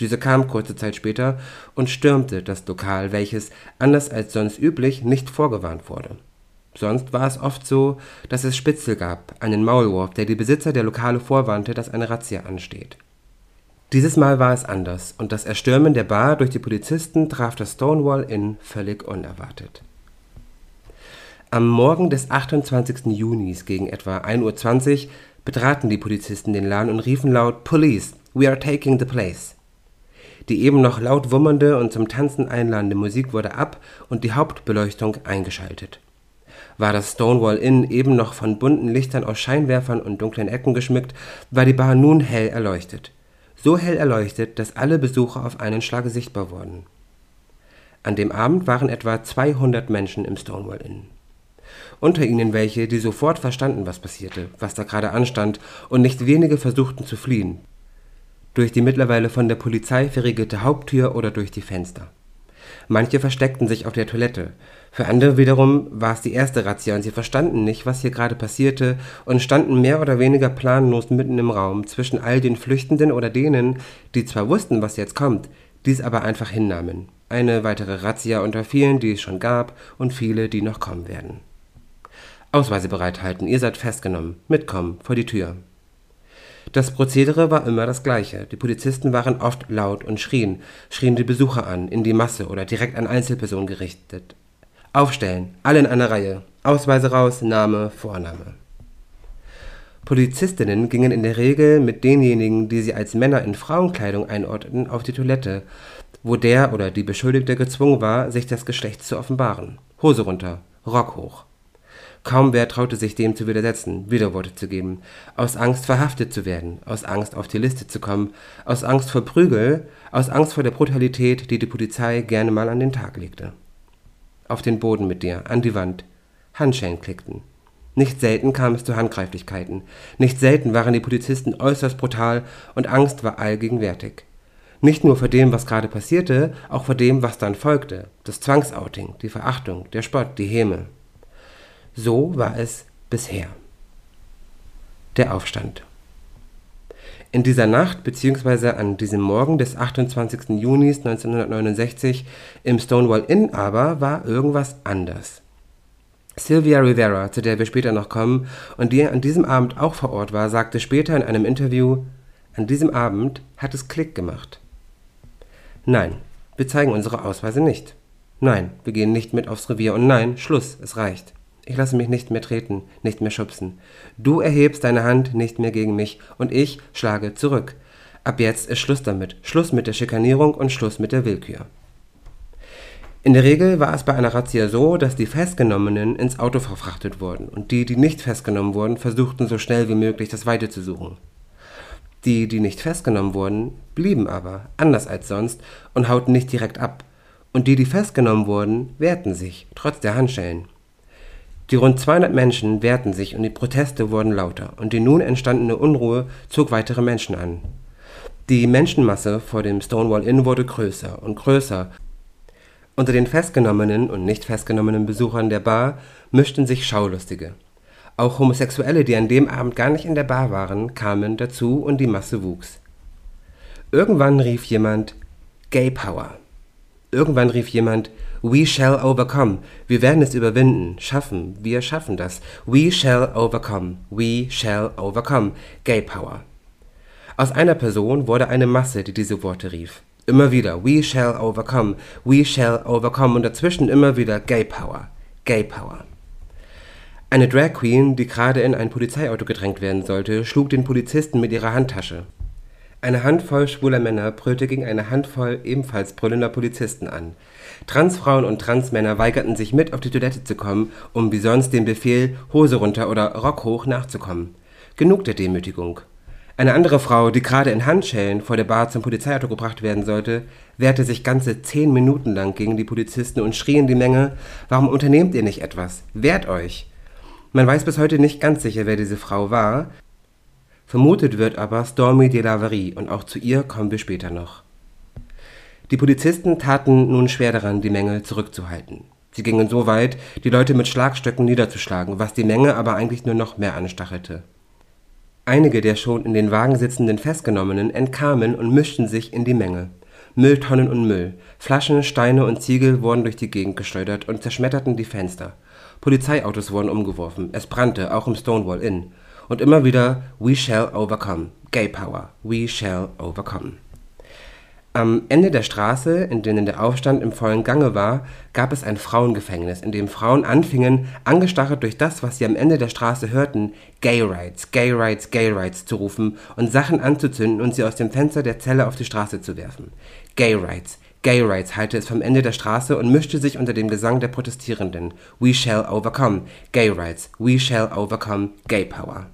Diese kam kurze Zeit später und stürmte das Lokal, welches, anders als sonst üblich, nicht vorgewarnt wurde. Sonst war es oft so, dass es Spitzel gab, einen Maulwurf, der die Besitzer der Lokale vorwarnte, dass eine Razzia ansteht. Dieses Mal war es anders, und das Erstürmen der Bar durch die Polizisten traf das Stonewall Inn völlig unerwartet. Am Morgen des 28. Junis gegen etwa 1.20 Uhr betraten die Polizisten den Laden und riefen laut Police, we are taking the place. Die eben noch laut wummernde und zum Tanzen einladende Musik wurde ab und die Hauptbeleuchtung eingeschaltet war das Stonewall Inn eben noch von bunten Lichtern aus Scheinwerfern und dunklen Ecken geschmückt, war die Bar nun hell erleuchtet. So hell erleuchtet, dass alle Besucher auf einen Schlag sichtbar wurden. An dem Abend waren etwa 200 Menschen im Stonewall Inn. Unter ihnen welche, die sofort verstanden, was passierte, was da gerade anstand, und nicht wenige versuchten zu fliehen. Durch die mittlerweile von der Polizei verriegelte Haupttür oder durch die Fenster. Manche versteckten sich auf der Toilette, für andere wiederum war es die erste Razzia und sie verstanden nicht, was hier gerade passierte und standen mehr oder weniger planlos mitten im Raum zwischen all den Flüchtenden oder denen, die zwar wussten, was jetzt kommt, dies aber einfach hinnahmen. Eine weitere Razzia unter vielen, die es schon gab und viele, die noch kommen werden. Ausweise bereithalten, ihr seid festgenommen, mitkommen, vor die Tür. Das Prozedere war immer das gleiche. Die Polizisten waren oft laut und schrien, schrien die Besucher an, in die Masse oder direkt an Einzelpersonen gerichtet. Aufstellen, alle in einer Reihe. Ausweise raus, Name, Vorname. Polizistinnen gingen in der Regel mit denjenigen, die sie als Männer in Frauenkleidung einordneten, auf die Toilette, wo der oder die Beschuldigte gezwungen war, sich das Geschlecht zu offenbaren. Hose runter, Rock hoch. Kaum wer traute sich dem zu widersetzen, Widerworte zu geben, aus Angst verhaftet zu werden, aus Angst auf die Liste zu kommen, aus Angst vor Prügel, aus Angst vor der Brutalität, die die Polizei gerne mal an den Tag legte auf den Boden mit dir, an die Wand. Handschellen klickten. Nicht selten kam es zu Handgreiflichkeiten. Nicht selten waren die Polizisten äußerst brutal und Angst war allgegenwärtig. Nicht nur vor dem, was gerade passierte, auch vor dem, was dann folgte. Das Zwangsouting, die Verachtung, der Spott, die Häme. So war es bisher. Der Aufstand. In dieser Nacht bzw. an diesem Morgen des 28. Junis 1969 im Stonewall Inn aber war irgendwas anders. Sylvia Rivera, zu der wir später noch kommen und die an diesem Abend auch vor Ort war, sagte später in einem Interview, an diesem Abend hat es Klick gemacht. Nein, wir zeigen unsere Ausweise nicht. Nein, wir gehen nicht mit aufs Revier und nein, Schluss, es reicht. Ich lasse mich nicht mehr treten, nicht mehr schubsen. Du erhebst deine Hand nicht mehr gegen mich und ich schlage zurück. Ab jetzt ist Schluss damit. Schluss mit der Schikanierung und Schluss mit der Willkür. In der Regel war es bei einer Razzia so, dass die Festgenommenen ins Auto verfrachtet wurden und die, die nicht festgenommen wurden, versuchten so schnell wie möglich das Weite zu suchen. Die, die nicht festgenommen wurden, blieben aber, anders als sonst, und hauten nicht direkt ab. Und die, die festgenommen wurden, wehrten sich, trotz der Handschellen. Die rund 200 Menschen wehrten sich und die Proteste wurden lauter, und die nun entstandene Unruhe zog weitere Menschen an. Die Menschenmasse vor dem Stonewall Inn wurde größer und größer. Unter den festgenommenen und nicht festgenommenen Besuchern der Bar mischten sich Schaulustige. Auch Homosexuelle, die an dem Abend gar nicht in der Bar waren, kamen dazu und die Masse wuchs. Irgendwann rief jemand Gay Power. Irgendwann rief jemand We shall overcome. Wir werden es überwinden, schaffen. Wir schaffen das. We shall overcome. We shall overcome. Gay Power. Aus einer Person wurde eine Masse, die diese Worte rief. Immer wieder We shall overcome. We shall overcome. Und dazwischen immer wieder Gay Power. Gay Power. Eine Drag Queen, die gerade in ein Polizeiauto gedrängt werden sollte, schlug den Polizisten mit ihrer Handtasche. Eine Handvoll schwuler Männer brüllte gegen eine Handvoll ebenfalls brüllender Polizisten an. Transfrauen und Transmänner weigerten sich mit auf die Toilette zu kommen, um wie sonst dem Befehl Hose runter oder Rock hoch nachzukommen. Genug der Demütigung. Eine andere Frau, die gerade in Handschellen vor der Bar zum Polizeiauto gebracht werden sollte, wehrte sich ganze zehn Minuten lang gegen die Polizisten und schrie in die Menge, warum unternehmt ihr nicht etwas? Wehrt euch! Man weiß bis heute nicht ganz sicher, wer diese Frau war. Vermutet wird aber Stormy de Laverie und auch zu ihr kommen wir später noch. Die Polizisten taten nun schwer daran, die Menge zurückzuhalten. Sie gingen so weit, die Leute mit Schlagstöcken niederzuschlagen, was die Menge aber eigentlich nur noch mehr anstachelte. Einige der schon in den Wagen sitzenden Festgenommenen entkamen und mischten sich in die Menge. Mülltonnen und Müll, Flaschen, Steine und Ziegel wurden durch die Gegend geschleudert und zerschmetterten die Fenster. Polizeiautos wurden umgeworfen, es brannte, auch im Stonewall Inn. Und immer wieder We shall overcome, Gay Power, we shall overcome. Am Ende der Straße, in denen der Aufstand im vollen Gange war, gab es ein Frauengefängnis, in dem Frauen anfingen, angestachelt durch das, was sie am Ende der Straße hörten, Gay Rights, Gay Rights, Gay Rights zu rufen und Sachen anzuzünden und sie aus dem Fenster der Zelle auf die Straße zu werfen. Gay Rights, Gay Rights hallte es vom Ende der Straße und mischte sich unter dem Gesang der Protestierenden. We shall overcome, Gay Rights, we shall overcome, Gay Power.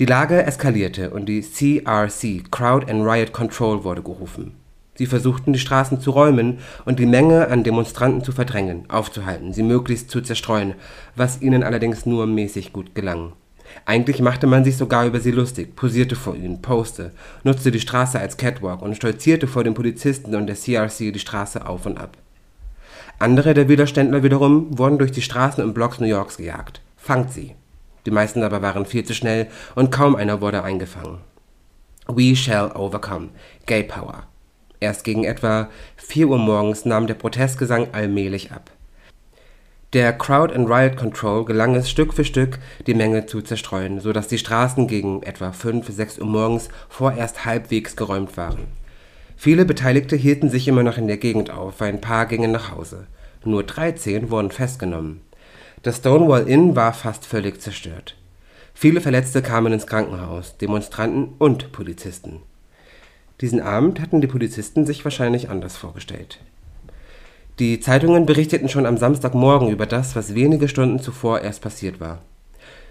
Die Lage eskalierte und die CRC (Crowd and Riot Control) wurde gerufen. Sie versuchten, die Straßen zu räumen und die Menge an Demonstranten zu verdrängen, aufzuhalten, sie möglichst zu zerstreuen, was ihnen allerdings nur mäßig gut gelang. Eigentlich machte man sich sogar über sie lustig, posierte vor ihnen, poste, nutzte die Straße als Catwalk und stolzierte vor den Polizisten und der CRC die Straße auf und ab. Andere der Widerständler wiederum wurden durch die Straßen und Blocks New Yorks gejagt. Fangt sie! Die meisten aber waren viel zu schnell und kaum einer wurde eingefangen. We shall overcome. Gay Power. Erst gegen etwa 4 Uhr morgens nahm der Protestgesang allmählich ab. Der Crowd and Riot Control gelang es Stück für Stück, die Menge zu zerstreuen, so dass die Straßen gegen etwa 5, 6 Uhr morgens vorerst halbwegs geräumt waren. Viele Beteiligte hielten sich immer noch in der Gegend auf, ein paar gingen nach Hause. Nur 13 wurden festgenommen. Das Stonewall Inn war fast völlig zerstört. Viele Verletzte kamen ins Krankenhaus, Demonstranten und Polizisten. Diesen Abend hatten die Polizisten sich wahrscheinlich anders vorgestellt. Die Zeitungen berichteten schon am Samstagmorgen über das, was wenige Stunden zuvor erst passiert war.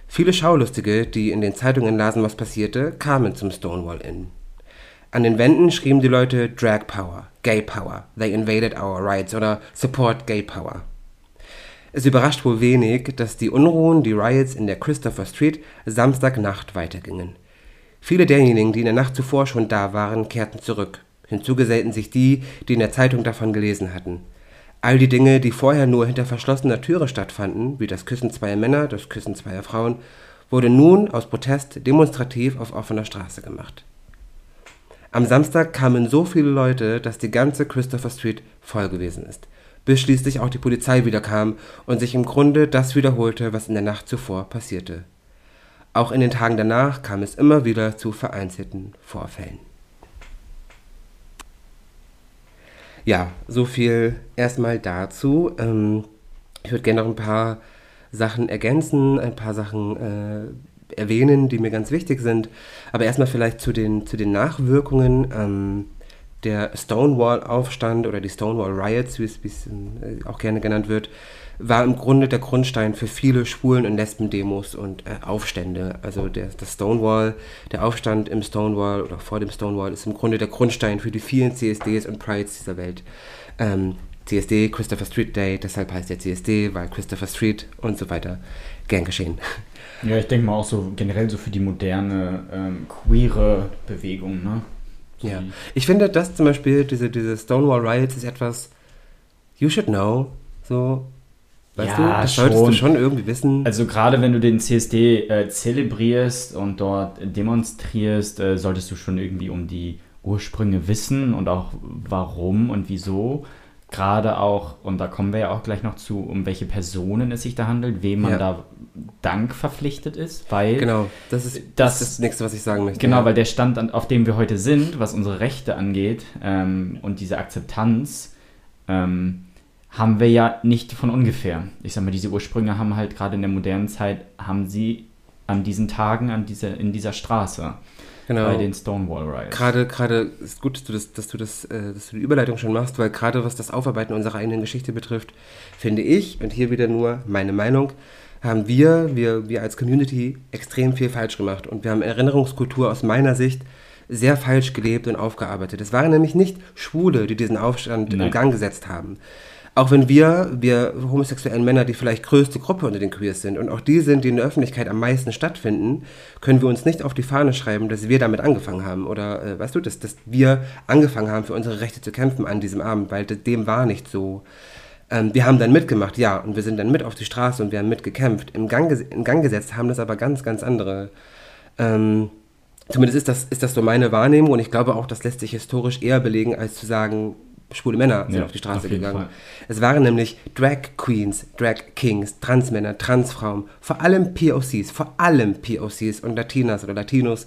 Viele Schaulustige, die in den Zeitungen lasen, was passierte, kamen zum Stonewall Inn. An den Wänden schrieben die Leute Drag Power, Gay Power, They invaded our rights oder Support Gay Power. Es überrascht wohl wenig, dass die Unruhen, die Riots in der Christopher Street Samstagnacht weitergingen. Viele derjenigen, die in der Nacht zuvor schon da waren, kehrten zurück. Hinzu gesellten sich die, die in der Zeitung davon gelesen hatten. All die Dinge, die vorher nur hinter verschlossener Türe stattfanden, wie das Küssen zweier Männer, das Küssen zweier Frauen, wurde nun aus Protest demonstrativ auf offener Straße gemacht. Am Samstag kamen so viele Leute, dass die ganze Christopher Street voll gewesen ist bis schließlich auch die Polizei wiederkam und sich im Grunde das wiederholte, was in der Nacht zuvor passierte. Auch in den Tagen danach kam es immer wieder zu vereinzelten Vorfällen. Ja, so viel erstmal dazu. Ähm, ich würde gerne noch ein paar Sachen ergänzen, ein paar Sachen äh, erwähnen, die mir ganz wichtig sind. Aber erstmal vielleicht zu den, zu den Nachwirkungen. Ähm, der Stonewall-Aufstand oder die Stonewall Riots, wie es, äh, auch gerne genannt wird, war im Grunde der Grundstein für viele Schwulen- und Lesben-Demos und äh, Aufstände. Also der, das Stonewall, der Aufstand im Stonewall oder vor dem Stonewall ist im Grunde der Grundstein für die vielen CSDs und Prides dieser Welt. Ähm, CSD, Christopher Street Day, deshalb heißt der CSD, weil Christopher Street und so weiter. Gern geschehen. Ja, ich denke mal auch so generell so für die moderne ähm, queere Bewegung, ne? Ja. Ich finde, dass zum Beispiel diese, diese Stonewall Riots ist etwas, you should know, so, weißt ja, du, das schon. solltest du schon irgendwie wissen. Also gerade wenn du den CSD äh, zelebrierst und dort demonstrierst, äh, solltest du schon irgendwie um die Ursprünge wissen und auch warum und wieso gerade auch, und da kommen wir ja auch gleich noch zu, um welche Personen es sich da handelt, wem man ja. da Dank verpflichtet ist, weil. Genau, das ist das, das, ist das Nächste, was ich sagen möchte. Genau, ja. weil der Stand, auf dem wir heute sind, was unsere Rechte angeht ähm, und diese Akzeptanz, ähm, haben wir ja nicht von ungefähr. Ich sag mal, diese Ursprünge haben halt gerade in der modernen Zeit, haben sie an diesen Tagen, an dieser, in dieser Straße genau. bei den Stonewall Riots. Gerade, gerade ist gut, dass du, das, dass, du das, äh, dass du die Überleitung schon machst, weil gerade was das Aufarbeiten unserer eigenen Geschichte betrifft, finde ich, und hier wieder nur meine Meinung, haben wir, wir, wir als Community extrem viel falsch gemacht. Und wir haben Erinnerungskultur aus meiner Sicht sehr falsch gelebt und aufgearbeitet. Es waren nämlich nicht Schwule, die diesen Aufstand Nein. in Gang gesetzt haben. Auch wenn wir, wir homosexuellen Männer, die vielleicht größte Gruppe unter den Queers sind und auch die sind, die in der Öffentlichkeit am meisten stattfinden, können wir uns nicht auf die Fahne schreiben, dass wir damit angefangen haben. Oder äh, weißt du, dass, dass wir angefangen haben, für unsere Rechte zu kämpfen an diesem Abend, weil dem war nicht so. Ähm, wir haben dann mitgemacht, ja, und wir sind dann mit auf die Straße und wir haben mitgekämpft. Im Gang, in Gang gesetzt haben das aber ganz, ganz andere. Ähm, zumindest ist das, ist das so meine Wahrnehmung und ich glaube auch, das lässt sich historisch eher belegen, als zu sagen, schwule Männer sind ja, auf die Straße auf gegangen. Fall. Es waren nämlich Drag Queens, Drag Kings, Transmänner, Transfrauen, vor allem POCs, vor allem POCs und Latinas oder Latinos,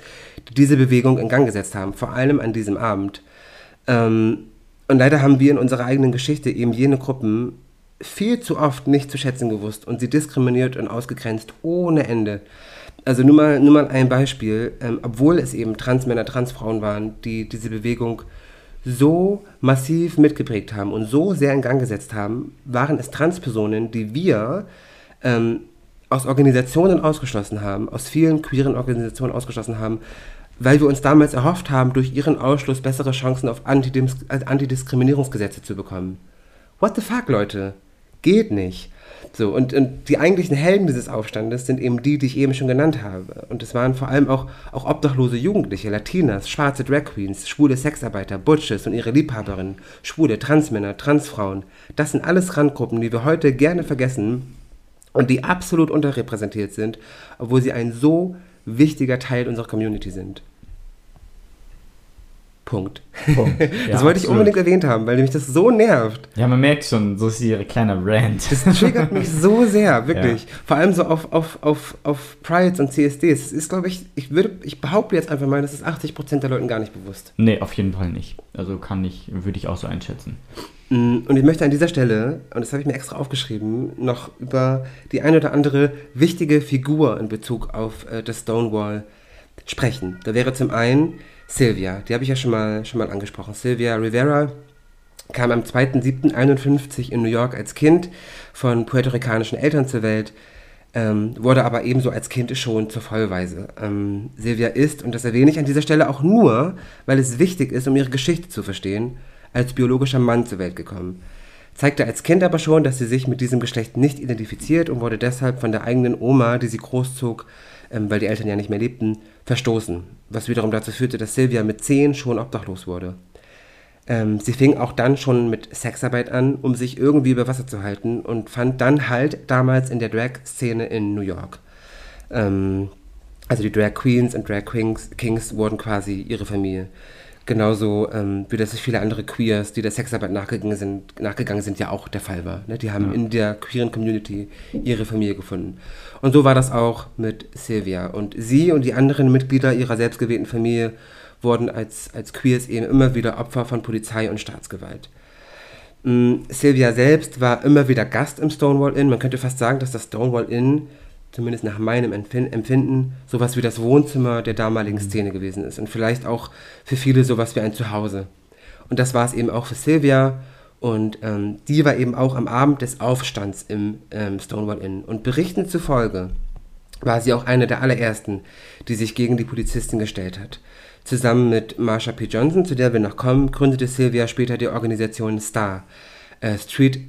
die diese Bewegung in Gang gesetzt haben, vor allem an diesem Abend. Ähm, und leider haben wir in unserer eigenen Geschichte eben jene Gruppen viel zu oft nicht zu schätzen gewusst und sie diskriminiert und ausgegrenzt ohne Ende. Also nur mal, nur mal ein Beispiel, ähm, obwohl es eben Transmänner, Transfrauen waren, die diese Bewegung so massiv mitgeprägt haben und so sehr in Gang gesetzt haben, waren es Transpersonen, die wir ähm, aus Organisationen ausgeschlossen haben, aus vielen queeren Organisationen ausgeschlossen haben, weil wir uns damals erhofft haben, durch ihren Ausschluss bessere Chancen auf Antidis Antidiskriminierungsgesetze zu bekommen. What the fuck, Leute? Geht nicht. So, und, und die eigentlichen Helden dieses Aufstandes sind eben die, die ich eben schon genannt habe. Und es waren vor allem auch, auch obdachlose Jugendliche, Latinas, schwarze Drag Queens, schwule Sexarbeiter, Butches und ihre Liebhaberinnen, schwule Transmänner, Transfrauen. Das sind alles Randgruppen, die wir heute gerne vergessen und die absolut unterrepräsentiert sind, obwohl sie ein so wichtiger Teil unserer Community sind. Punkt. Punkt. Ja, das wollte ich unbedingt erwähnt haben, weil mich das so nervt. Ja, man merkt schon, so ist ihre kleine Rant. Das triggert mich so sehr, wirklich. Ja. Vor allem so auf, auf, auf, auf Prides und CSDs. Das ist, glaube ich, ich würde, ich behaupte jetzt einfach mal, das ist 80% der Leuten gar nicht bewusst. Nee, auf jeden Fall nicht. Also kann ich, würde ich auch so einschätzen. Mm, und ich möchte an dieser Stelle, und das habe ich mir extra aufgeschrieben, noch über die eine oder andere wichtige Figur in Bezug auf äh, das Stonewall sprechen. Da wäre zum einen Sylvia, die habe ich ja schon mal, schon mal angesprochen. Sylvia Rivera kam am 2.7.51 in New York als Kind von puerto-ricanischen Eltern zur Welt, ähm, wurde aber ebenso als Kind schon zur Vollweise. Ähm, Sylvia ist, und das erwähne ich an dieser Stelle auch nur, weil es wichtig ist, um ihre Geschichte zu verstehen, als biologischer Mann zur Welt gekommen. Zeigte als Kind aber schon, dass sie sich mit diesem Geschlecht nicht identifiziert und wurde deshalb von der eigenen Oma, die sie großzog, ähm, weil die Eltern ja nicht mehr lebten, verstoßen, was wiederum dazu führte, dass Sylvia mit zehn schon obdachlos wurde. Ähm, sie fing auch dann schon mit Sexarbeit an, um sich irgendwie über Wasser zu halten und fand dann halt damals in der Drag-Szene in New York. Ähm, also die Drag Queens und Drag Kings, Kings wurden quasi ihre Familie. Genauso ähm, wie das viele andere Queers, die der Sexarbeit nachgegangen sind, nachgegangen sind, ja auch der Fall war. Ne? Die haben ja. in der queeren Community ihre Familie gefunden. Und so war das auch mit Sylvia. Und sie und die anderen Mitglieder ihrer selbstgewählten Familie wurden als, als Queers eben immer wieder Opfer von Polizei und Staatsgewalt. Ähm, Sylvia selbst war immer wieder Gast im Stonewall Inn. Man könnte fast sagen, dass das Stonewall Inn zumindest nach meinem Empfinden, sowas wie das Wohnzimmer der damaligen Szene gewesen ist und vielleicht auch für viele sowas wie ein Zuhause. Und das war es eben auch für Sylvia und ähm, die war eben auch am Abend des Aufstands im ähm, Stonewall Inn. Und Berichten zufolge war sie auch eine der allerersten, die sich gegen die Polizisten gestellt hat. Zusammen mit Marsha P. Johnson, zu der wir noch kommen, gründete Sylvia später die Organisation STAR, äh, Street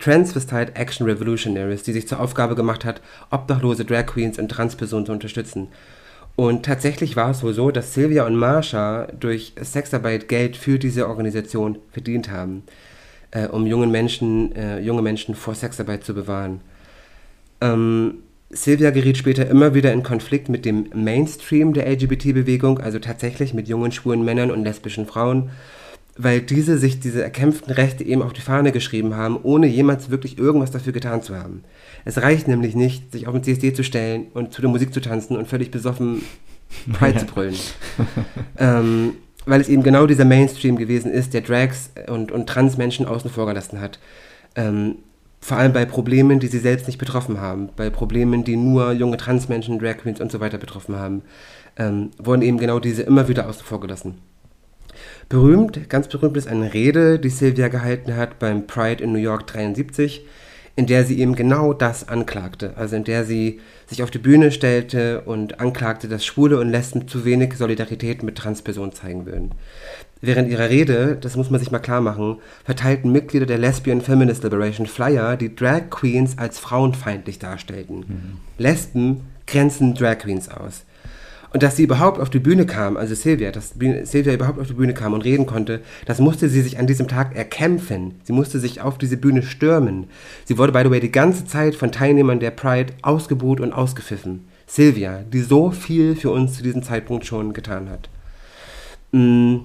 Transvestite Action Revolutionaries, die sich zur Aufgabe gemacht hat, obdachlose Drag Queens und Transpersonen zu unterstützen. Und tatsächlich war es wohl so, dass Sylvia und Marsha durch Sexarbeit Geld für diese Organisation verdient haben, äh, um jungen Menschen, äh, junge Menschen vor Sexarbeit zu bewahren. Ähm, Sylvia geriet später immer wieder in Konflikt mit dem Mainstream der LGBT-Bewegung, also tatsächlich mit jungen schwulen Männern und lesbischen Frauen weil diese sich diese erkämpften Rechte eben auf die Fahne geschrieben haben, ohne jemals wirklich irgendwas dafür getan zu haben. Es reicht nämlich nicht, sich auf den CSD zu stellen und zu der Musik zu tanzen und völlig besoffen Pride zu brüllen. ähm, weil es eben genau dieser Mainstream gewesen ist, der Drags und, und Transmenschen außen vor gelassen hat. Ähm, vor allem bei Problemen, die sie selbst nicht betroffen haben, bei Problemen, die nur junge Transmenschen, Drag Queens und so weiter betroffen haben, ähm, wurden eben genau diese immer wieder außen vor gelassen. Berühmt, ganz berühmt ist eine Rede, die Sylvia gehalten hat beim Pride in New York 73, in der sie eben genau das anklagte. Also in der sie sich auf die Bühne stellte und anklagte, dass Schwule und Lesben zu wenig Solidarität mit Transpersonen zeigen würden. Während ihrer Rede, das muss man sich mal klar machen, verteilten Mitglieder der Lesbian Feminist Liberation Flyer, die Drag Queens als frauenfeindlich darstellten. Mhm. Lesben grenzen Drag Queens aus. Und dass sie überhaupt auf die Bühne kam, also Silvia, dass Silvia überhaupt auf die Bühne kam und reden konnte, das musste sie sich an diesem Tag erkämpfen. Sie musste sich auf diese Bühne stürmen. Sie wurde, by the way, die ganze Zeit von Teilnehmern der Pride ausgebuht und ausgepfiffen. Silvia, die so viel für uns zu diesem Zeitpunkt schon getan hat. Mm,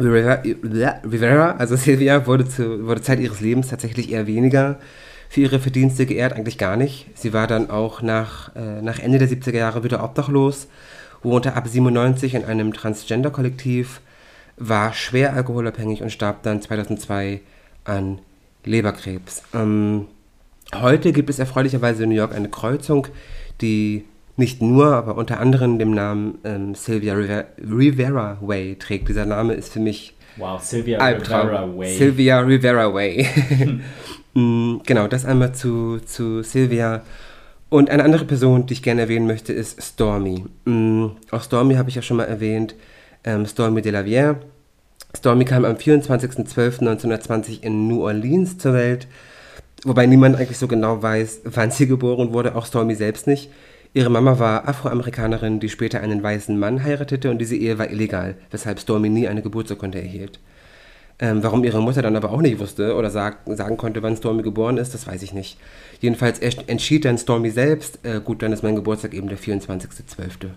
Rivera, also Silvia, wurde, zu, wurde Zeit ihres Lebens tatsächlich eher weniger für ihre Verdienste geehrt, eigentlich gar nicht. Sie war dann auch nach, äh, nach Ende der 70er Jahre wieder obdachlos wohnte ab 97 in einem Transgender-Kollektiv, war schwer alkoholabhängig und starb dann 2002 an Leberkrebs. Ähm, heute gibt es erfreulicherweise in New York eine Kreuzung, die nicht nur, aber unter anderem dem Namen ähm, Sylvia Rivera, Rivera Way trägt. Dieser Name ist für mich Wow, Sylvia Albtraum. Rivera Way. Sylvia Rivera Way. mm, genau, das einmal zu, zu Sylvia. Und eine andere Person, die ich gerne erwähnen möchte, ist Stormy. Mm, auch Stormy habe ich ja schon mal erwähnt. Ähm, Stormy de la Vière. Stormy kam am 24.12.1920 in New Orleans zur Welt, wobei niemand eigentlich so genau weiß, wann sie geboren wurde, auch Stormy selbst nicht. Ihre Mama war Afroamerikanerin, die später einen weißen Mann heiratete und diese Ehe war illegal, weshalb Stormy nie eine Geburtsurkunde erhielt. Ähm, warum ihre Mutter dann aber auch nicht wusste oder sag, sagen konnte, wann Stormy geboren ist, das weiß ich nicht. Jedenfalls entschied dann Stormy selbst, äh, gut, dann ist mein Geburtstag eben der 24.12.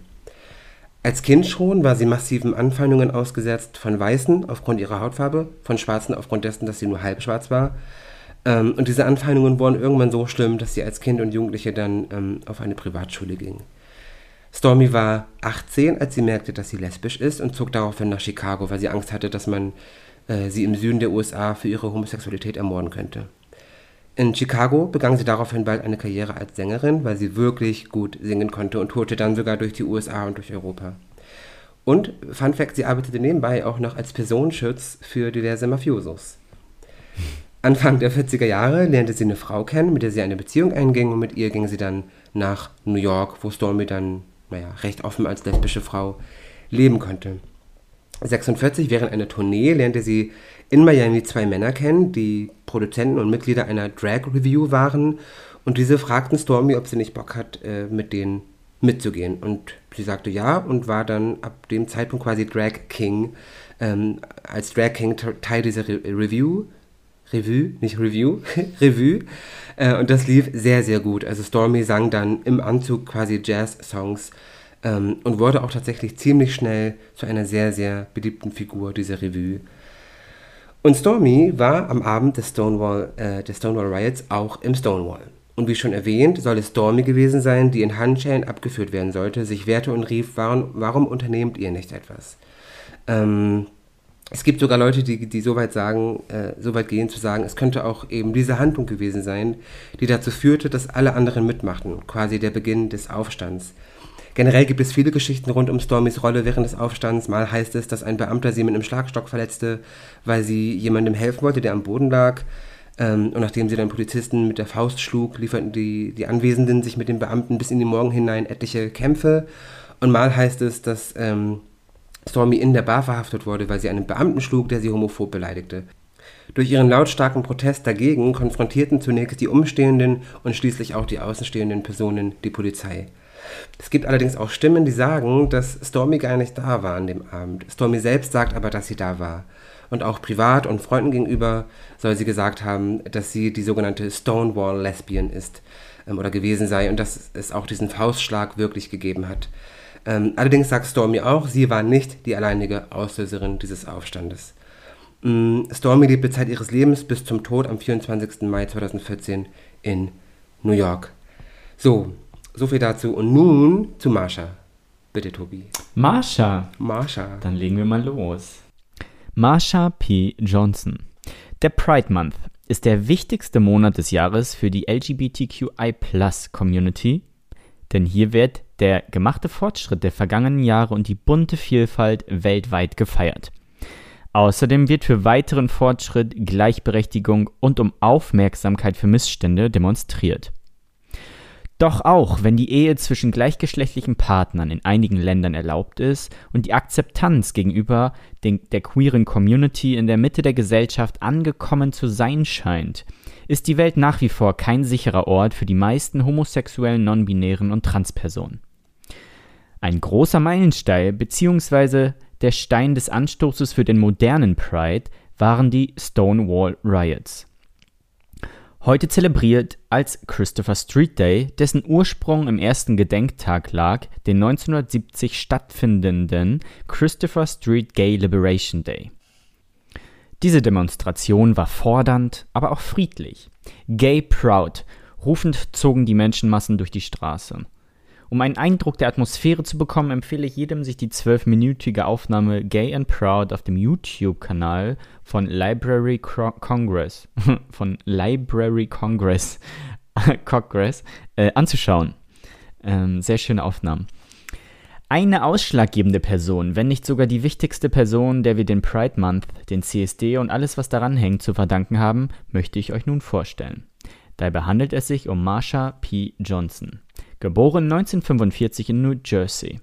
Als Kind schon war sie massiven Anfeindungen ausgesetzt von Weißen aufgrund ihrer Hautfarbe, von Schwarzen aufgrund dessen, dass sie nur halb schwarz war. Ähm, und diese Anfeindungen wurden irgendwann so schlimm, dass sie als Kind und Jugendliche dann ähm, auf eine Privatschule ging. Stormy war 18, als sie merkte, dass sie lesbisch ist und zog daraufhin nach Chicago, weil sie Angst hatte, dass man äh, sie im Süden der USA für ihre Homosexualität ermorden könnte. In Chicago begann sie daraufhin bald eine Karriere als Sängerin, weil sie wirklich gut singen konnte und tourte dann sogar durch die USA und durch Europa. Und, Fun Fact, sie arbeitete nebenbei auch noch als Personenschutz für diverse Mafiosos. Anfang der 40er Jahre lernte sie eine Frau kennen, mit der sie eine Beziehung einging und mit ihr ging sie dann nach New York, wo Stormy dann, naja, recht offen als lesbische Frau leben konnte. 46 während einer Tournee lernte sie in Miami zwei Männer kennen, die Produzenten und Mitglieder einer Drag Review waren. Und diese fragten Stormy, ob sie nicht Bock hat, äh, mit denen mitzugehen. Und sie sagte ja und war dann ab dem Zeitpunkt quasi Drag King, ähm, als Drag King Teil dieser Re Review. Revue, nicht Review, Revue. Äh, und das lief sehr, sehr gut. Also Stormy sang dann im Anzug quasi Jazz-Songs ähm, und wurde auch tatsächlich ziemlich schnell zu einer sehr, sehr beliebten Figur dieser Revue. Und Stormy war am Abend des Stonewall, äh, des Stonewall Riots auch im Stonewall. Und wie schon erwähnt, soll es Stormy gewesen sein, die in Handschellen abgeführt werden sollte, sich wehrte und rief, warum, warum unternehmt ihr nicht etwas? Ähm, es gibt sogar Leute, die, die so weit sagen, äh, so weit gehen zu sagen, es könnte auch eben diese Handlung gewesen sein, die dazu führte, dass alle anderen mitmachten, quasi der Beginn des Aufstands. Generell gibt es viele Geschichten rund um Stormys Rolle während des Aufstands. Mal heißt es, dass ein Beamter sie mit einem Schlagstock verletzte, weil sie jemandem helfen wollte, der am Boden lag. Ähm, und nachdem sie dann Polizisten mit der Faust schlug, lieferten die, die Anwesenden sich mit dem Beamten bis in den Morgen hinein etliche Kämpfe. Und mal heißt es, dass ähm, Stormy in der Bar verhaftet wurde, weil sie einen Beamten schlug, der sie homophob beleidigte. Durch ihren lautstarken Protest dagegen konfrontierten zunächst die Umstehenden und schließlich auch die außenstehenden Personen die Polizei. Es gibt allerdings auch Stimmen, die sagen, dass Stormy gar nicht da war an dem Abend. Stormy selbst sagt aber, dass sie da war. Und auch privat und Freunden gegenüber soll sie gesagt haben, dass sie die sogenannte Stonewall Lesbian ist ähm, oder gewesen sei und dass es auch diesen Faustschlag wirklich gegeben hat. Ähm, allerdings sagt Stormy auch, sie war nicht die alleinige Auslöserin dieses Aufstandes. Ähm, Stormy lebte Zeit ihres Lebens bis zum Tod am 24. Mai 2014 in New York. So, so viel dazu. Und nun zu Marsha. Bitte, Tobi. Marsha. Marsha. Dann legen wir mal los. Marsha P. Johnson. Der Pride Month ist der wichtigste Monat des Jahres für die LGBTQI-Plus-Community, denn hier wird der gemachte Fortschritt der vergangenen Jahre und die bunte Vielfalt weltweit gefeiert. Außerdem wird für weiteren Fortschritt, Gleichberechtigung und um Aufmerksamkeit für Missstände demonstriert. Doch auch wenn die Ehe zwischen gleichgeschlechtlichen Partnern in einigen Ländern erlaubt ist und die Akzeptanz gegenüber den, der queeren Community in der Mitte der Gesellschaft angekommen zu sein scheint, ist die Welt nach wie vor kein sicherer Ort für die meisten homosexuellen, non-binären und Transpersonen. Ein großer Meilenstein bzw. der Stein des Anstoßes für den modernen Pride waren die Stonewall Riots heute zelebriert als Christopher Street Day, dessen Ursprung im ersten Gedenktag lag, den 1970 stattfindenden Christopher Street Gay Liberation Day. Diese Demonstration war fordernd, aber auch friedlich. Gay Proud rufend zogen die Menschenmassen durch die Straße. Um einen Eindruck der Atmosphäre zu bekommen, empfehle ich jedem, sich die zwölfminütige Aufnahme Gay and Proud auf dem YouTube-Kanal von Library Congress, von Library Congress, Congress äh, anzuschauen. Ähm, sehr schöne Aufnahmen. Eine ausschlaggebende Person, wenn nicht sogar die wichtigste Person, der wir den Pride Month, den CSD und alles, was daran hängt, zu verdanken haben, möchte ich euch nun vorstellen. Dabei handelt es sich um Marsha P. Johnson geboren 1945 in New Jersey.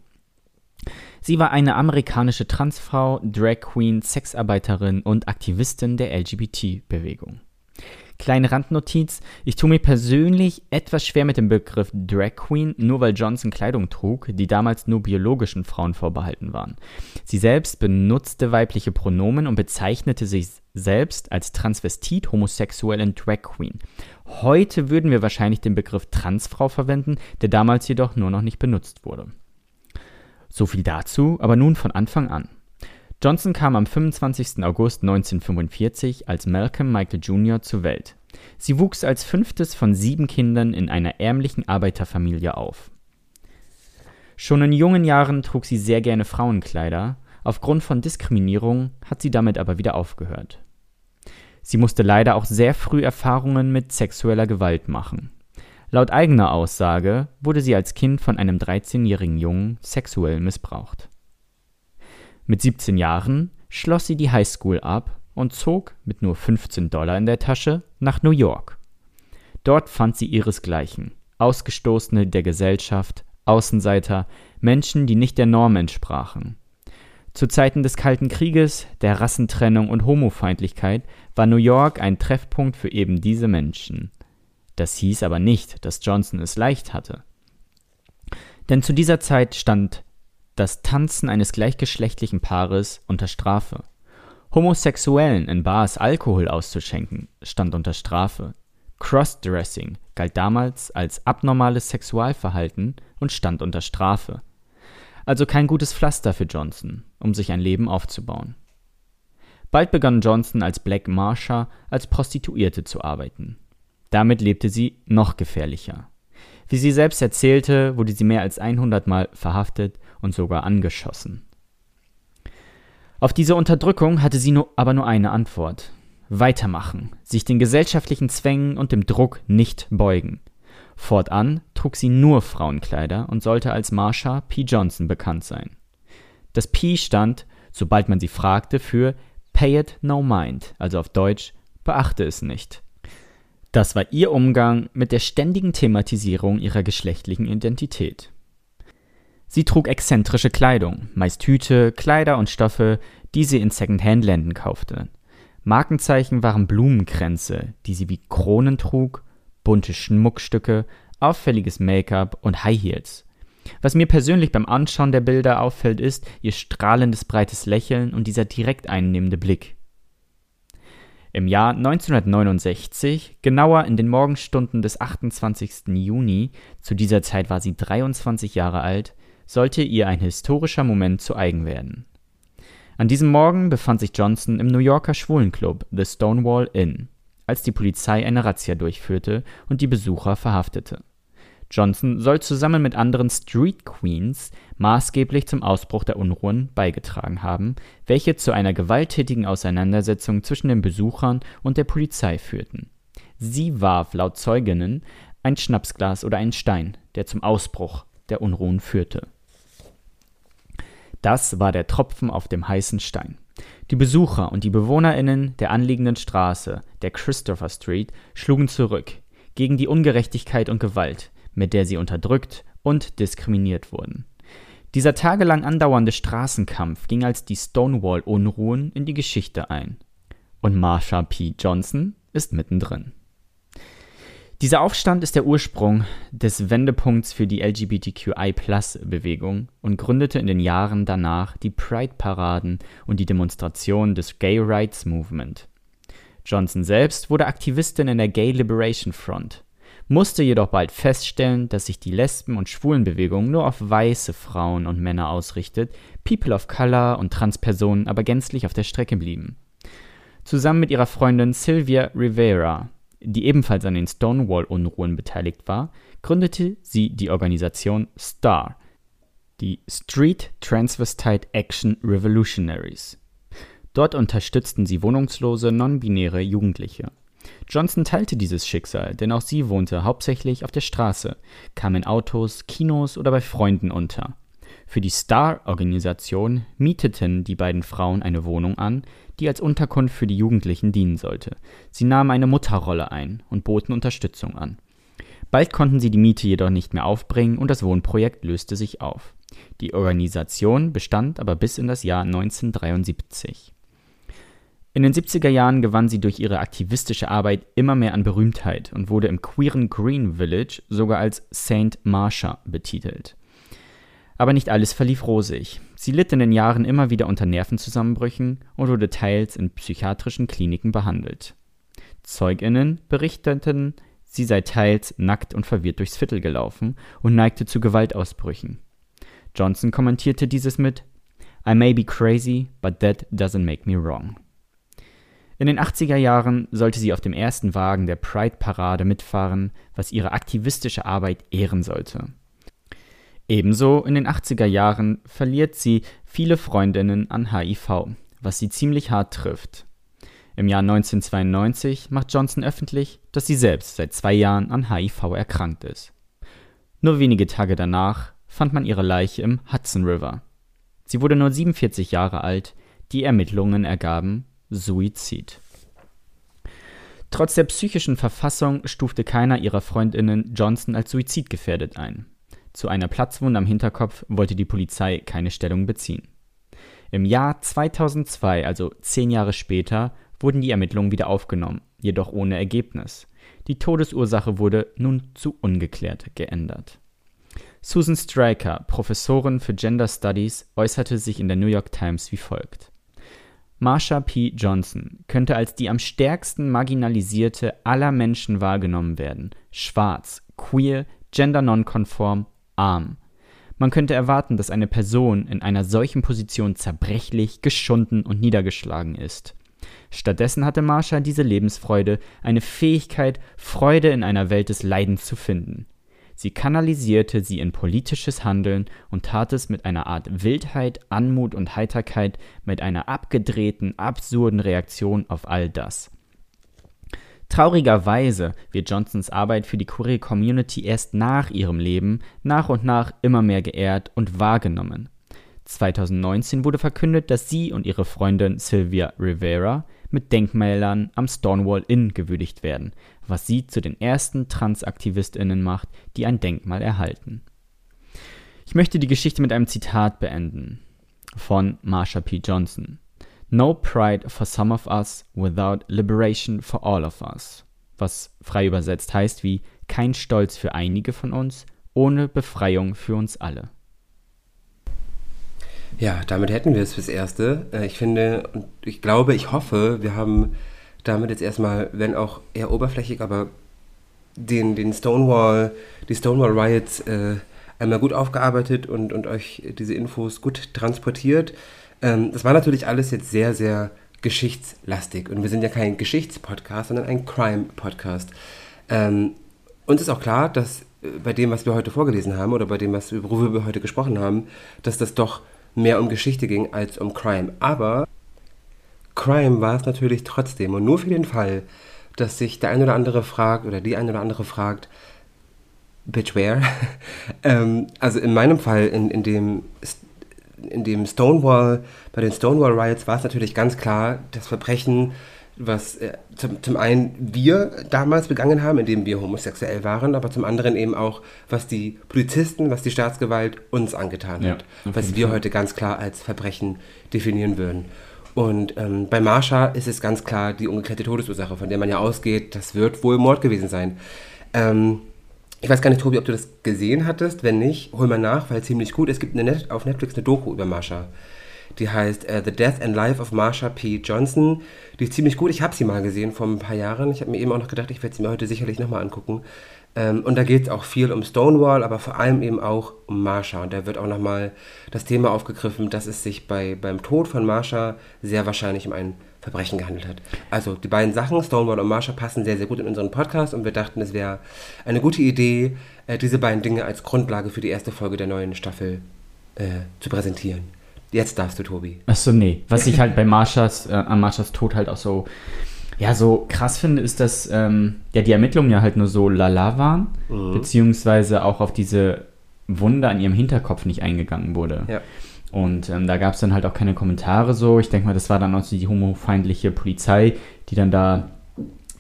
Sie war eine amerikanische Transfrau, Drag Queen, Sexarbeiterin und Aktivistin der LGBT-Bewegung. Kleine Randnotiz, ich tue mir persönlich etwas schwer mit dem Begriff Drag Queen, nur weil Johnson Kleidung trug, die damals nur biologischen Frauen vorbehalten waren. Sie selbst benutzte weibliche Pronomen und bezeichnete sich selbst als Transvestit, homosexuell und Drag Queen. Heute würden wir wahrscheinlich den Begriff Transfrau verwenden, der damals jedoch nur noch nicht benutzt wurde. So viel dazu, aber nun von Anfang an. Johnson kam am 25. August 1945 als Malcolm Michael Jr. zur Welt. Sie wuchs als fünftes von sieben Kindern in einer ärmlichen Arbeiterfamilie auf. Schon in jungen Jahren trug sie sehr gerne Frauenkleider, aufgrund von Diskriminierung hat sie damit aber wieder aufgehört. Sie musste leider auch sehr früh Erfahrungen mit sexueller Gewalt machen. Laut eigener Aussage wurde sie als Kind von einem 13-jährigen Jungen sexuell missbraucht. Mit 17 Jahren schloss sie die Highschool ab und zog mit nur 15 Dollar in der Tasche nach New York. Dort fand sie ihresgleichen, Ausgestoßene der Gesellschaft, Außenseiter, Menschen, die nicht der Norm entsprachen. Zu Zeiten des Kalten Krieges, der Rassentrennung und Homofeindlichkeit war New York ein Treffpunkt für eben diese Menschen. Das hieß aber nicht, dass Johnson es leicht hatte. Denn zu dieser Zeit stand das Tanzen eines gleichgeschlechtlichen Paares unter Strafe. Homosexuellen in Bars Alkohol auszuschenken stand unter Strafe. Crossdressing galt damals als abnormales Sexualverhalten und stand unter Strafe. Also kein gutes Pflaster für Johnson, um sich ein Leben aufzubauen. Bald begann Johnson als Black Marsha als Prostituierte zu arbeiten. Damit lebte sie noch gefährlicher. Wie sie selbst erzählte, wurde sie mehr als 100 Mal verhaftet und sogar angeschossen. Auf diese Unterdrückung hatte sie nur, aber nur eine Antwort. Weitermachen, sich den gesellschaftlichen Zwängen und dem Druck nicht beugen. Fortan trug sie nur Frauenkleider und sollte als Marsha P. Johnson bekannt sein. Das P stand, sobald man sie fragte, für Pay it no mind, also auf Deutsch beachte es nicht. Das war ihr Umgang mit der ständigen Thematisierung ihrer geschlechtlichen Identität. Sie trug exzentrische Kleidung, meist Hüte, Kleider und Stoffe, die sie in Secondhand-Länden kaufte. Markenzeichen waren Blumenkränze, die sie wie Kronen trug, bunte Schmuckstücke, auffälliges Make-up und High Heels. Was mir persönlich beim Anschauen der Bilder auffällt, ist ihr strahlendes breites Lächeln und dieser direkt einnehmende Blick. Im Jahr 1969, genauer in den Morgenstunden des 28. Juni, zu dieser Zeit war sie 23 Jahre alt, sollte ihr ein historischer Moment zu eigen werden. An diesem Morgen befand sich Johnson im New Yorker Schwulenclub The Stonewall Inn als die Polizei eine Razzia durchführte und die Besucher verhaftete. Johnson soll zusammen mit anderen Street Queens maßgeblich zum Ausbruch der Unruhen beigetragen haben, welche zu einer gewalttätigen Auseinandersetzung zwischen den Besuchern und der Polizei führten. Sie warf laut Zeuginnen ein Schnapsglas oder einen Stein, der zum Ausbruch der Unruhen führte. Das war der Tropfen auf dem heißen Stein. Die Besucher und die BewohnerInnen der anliegenden Straße, der Christopher Street, schlugen zurück gegen die Ungerechtigkeit und Gewalt, mit der sie unterdrückt und diskriminiert wurden. Dieser tagelang andauernde Straßenkampf ging als die Stonewall-Unruhen in die Geschichte ein. Und Marsha P. Johnson ist mittendrin. Dieser Aufstand ist der Ursprung des Wendepunkts für die LGBTQI-Bewegung und gründete in den Jahren danach die Pride-Paraden und die Demonstrationen des Gay Rights Movement. Johnson selbst wurde Aktivistin in der Gay Liberation Front, musste jedoch bald feststellen, dass sich die Lesben- und Schwulenbewegung nur auf weiße Frauen und Männer ausrichtet, People of Color und Transpersonen aber gänzlich auf der Strecke blieben. Zusammen mit ihrer Freundin Sylvia Rivera die ebenfalls an den Stonewall-Unruhen beteiligt war, gründete sie die Organisation STAR, die Street Transvestite Action Revolutionaries. Dort unterstützten sie wohnungslose, non-binäre Jugendliche. Johnson teilte dieses Schicksal, denn auch sie wohnte hauptsächlich auf der Straße, kam in Autos, Kinos oder bei Freunden unter. Für die Star-Organisation mieteten die beiden Frauen eine Wohnung an, die als Unterkunft für die Jugendlichen dienen sollte. Sie nahmen eine Mutterrolle ein und boten Unterstützung an. Bald konnten sie die Miete jedoch nicht mehr aufbringen und das Wohnprojekt löste sich auf. Die Organisation bestand aber bis in das Jahr 1973. In den 70er Jahren gewann sie durch ihre aktivistische Arbeit immer mehr an Berühmtheit und wurde im queeren Green Village sogar als Saint Marsha betitelt. Aber nicht alles verlief rosig. Sie litt in den Jahren immer wieder unter Nervenzusammenbrüchen und wurde teils in psychiatrischen Kliniken behandelt. Zeuginnen berichteten, sie sei teils nackt und verwirrt durchs Viertel gelaufen und neigte zu Gewaltausbrüchen. Johnson kommentierte dieses mit I may be crazy, but that doesn't make me wrong. In den 80er Jahren sollte sie auf dem ersten Wagen der Pride-Parade mitfahren, was ihre aktivistische Arbeit ehren sollte. Ebenso in den 80er Jahren verliert sie viele Freundinnen an HIV, was sie ziemlich hart trifft. Im Jahr 1992 macht Johnson öffentlich, dass sie selbst seit zwei Jahren an HIV erkrankt ist. Nur wenige Tage danach fand man ihre Leiche im Hudson River. Sie wurde nur 47 Jahre alt, die Ermittlungen ergaben Suizid. Trotz der psychischen Verfassung stufte keiner ihrer Freundinnen Johnson als suizidgefährdet ein. Zu einer Platzwunde am Hinterkopf wollte die Polizei keine Stellung beziehen. Im Jahr 2002, also zehn Jahre später, wurden die Ermittlungen wieder aufgenommen, jedoch ohne Ergebnis. Die Todesursache wurde nun zu ungeklärt geändert. Susan Stryker, Professorin für Gender Studies, äußerte sich in der New York Times wie folgt. Marsha P. Johnson könnte als die am stärksten marginalisierte aller Menschen wahrgenommen werden, schwarz, queer, gender nonkonform arm. Man könnte erwarten, dass eine Person in einer solchen Position zerbrechlich, geschunden und niedergeschlagen ist. Stattdessen hatte Marsha diese Lebensfreude, eine Fähigkeit, Freude in einer Welt des Leidens zu finden. Sie kanalisierte sie in politisches Handeln und tat es mit einer Art Wildheit, Anmut und Heiterkeit, mit einer abgedrehten, absurden Reaktion auf all das. Traurigerweise wird Johnsons Arbeit für die Queer Community erst nach ihrem Leben nach und nach immer mehr geehrt und wahrgenommen. 2019 wurde verkündet, dass sie und ihre Freundin Sylvia Rivera mit Denkmälern am Stonewall Inn gewürdigt werden, was sie zu den ersten Transaktivistinnen macht, die ein Denkmal erhalten. Ich möchte die Geschichte mit einem Zitat beenden von Marsha P. Johnson. No pride for some of us without liberation for all of us. Was frei übersetzt heißt wie kein Stolz für einige von uns, ohne Befreiung für uns alle. Ja, damit hätten wir es fürs Erste. Äh, ich finde und ich glaube, ich hoffe, wir haben damit jetzt erstmal, wenn auch eher oberflächlich, aber den, den Stonewall, die Stonewall Riots äh, einmal gut aufgearbeitet und, und euch diese Infos gut transportiert. Ähm, das war natürlich alles jetzt sehr, sehr geschichtslastig. Und wir sind ja kein Geschichtspodcast, sondern ein Crime-Podcast. Ähm, uns ist auch klar, dass äh, bei dem, was wir heute vorgelesen haben oder bei dem, was, worüber wir heute gesprochen haben, dass das doch mehr um Geschichte ging als um Crime. Aber Crime war es natürlich trotzdem. Und nur für den Fall, dass sich der ein oder andere fragt oder die ein oder andere fragt, Bitch, where? ähm, also in meinem Fall, in, in dem in dem Stonewall, bei den Stonewall Riots war es natürlich ganz klar, das Verbrechen was äh, zum, zum einen wir damals begangen haben, indem wir homosexuell waren, aber zum anderen eben auch, was die Polizisten, was die Staatsgewalt uns angetan ja, hat, was wir heute ganz klar als Verbrechen definieren würden. Und ähm, bei Marsha ist es ganz klar die ungeklärte Todesursache, von der man ja ausgeht, das wird wohl Mord gewesen sein. Ähm, ich weiß gar nicht, Tobi, ob du das gesehen hattest. Wenn nicht, hol mal nach, weil ziemlich gut. Es gibt eine Net auf Netflix eine Doku über Marsha. Die heißt uh, The Death and Life of Marsha P. Johnson. Die ist ziemlich gut. Ich habe sie mal gesehen vor ein paar Jahren. Ich habe mir eben auch noch gedacht, ich werde sie mir heute sicherlich nochmal angucken. Ähm, und da geht es auch viel um Stonewall, aber vor allem eben auch um Marsha. Und da wird auch nochmal das Thema aufgegriffen, dass es sich bei, beim Tod von Marsha sehr wahrscheinlich um ein Verbrechen gehandelt hat. Also die beiden Sachen, Stonewall und Marsha, passen sehr, sehr gut in unseren Podcast und wir dachten, es wäre eine gute Idee, äh, diese beiden Dinge als Grundlage für die erste Folge der neuen Staffel äh, zu präsentieren. Jetzt darfst du, Tobi. Achso, nee. Was ich halt bei Marshas, äh, an Marshas Tod halt auch so, ja, so krass finde, ist, dass ähm, ja die Ermittlungen ja halt nur so lala waren, mhm. beziehungsweise auch auf diese Wunde an ihrem Hinterkopf nicht eingegangen wurde. Ja. Und ähm, da gab es dann halt auch keine Kommentare so. Ich denke mal, das war dann auch so die homofeindliche Polizei, die dann da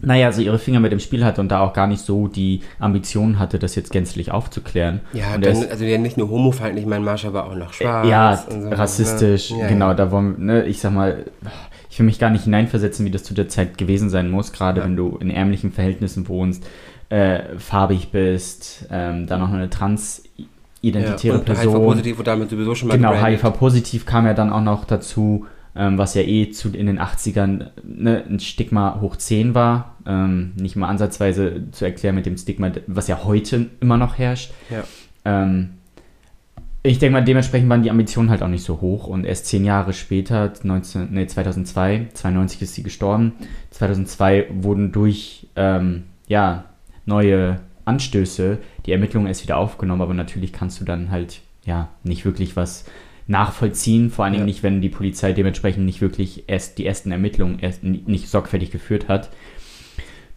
naja, so ihre Finger mit dem Spiel hatte und da auch gar nicht so die Ambition hatte, das jetzt gänzlich aufzuklären. Ja, dann, ist, also ja nicht nur homofeindlich, mein Marsha war auch noch schwarz. Ja, so, ne? rassistisch, ne? ja, genau, ja. da wollen ne, ich sag mal, ich will mich gar nicht hineinversetzen, wie das zu der Zeit gewesen sein muss, gerade ja. wenn du in ärmlichen Verhältnissen wohnst, äh, farbig bist, ähm, dann noch eine trans identitäre Person. HIV-positiv und damit sowieso schon mal Genau, HIV-positiv kam ja dann auch noch dazu ähm, was ja eh zu, in den 80ern ne, ein Stigma hoch 10 war. Ähm, nicht mal ansatzweise zu erklären mit dem Stigma, was ja heute immer noch herrscht. Ja. Ähm, ich denke mal, dementsprechend waren die Ambitionen halt auch nicht so hoch und erst zehn Jahre später, 19, nee, 2002, 92 ist sie gestorben, 2002 wurden durch ähm, ja, neue Anstöße die Ermittlungen erst wieder aufgenommen, aber natürlich kannst du dann halt ja nicht wirklich was nachvollziehen, vor allen Dingen ja. nicht, wenn die Polizei dementsprechend nicht wirklich erst die ersten Ermittlungen erst nicht sorgfältig geführt hat.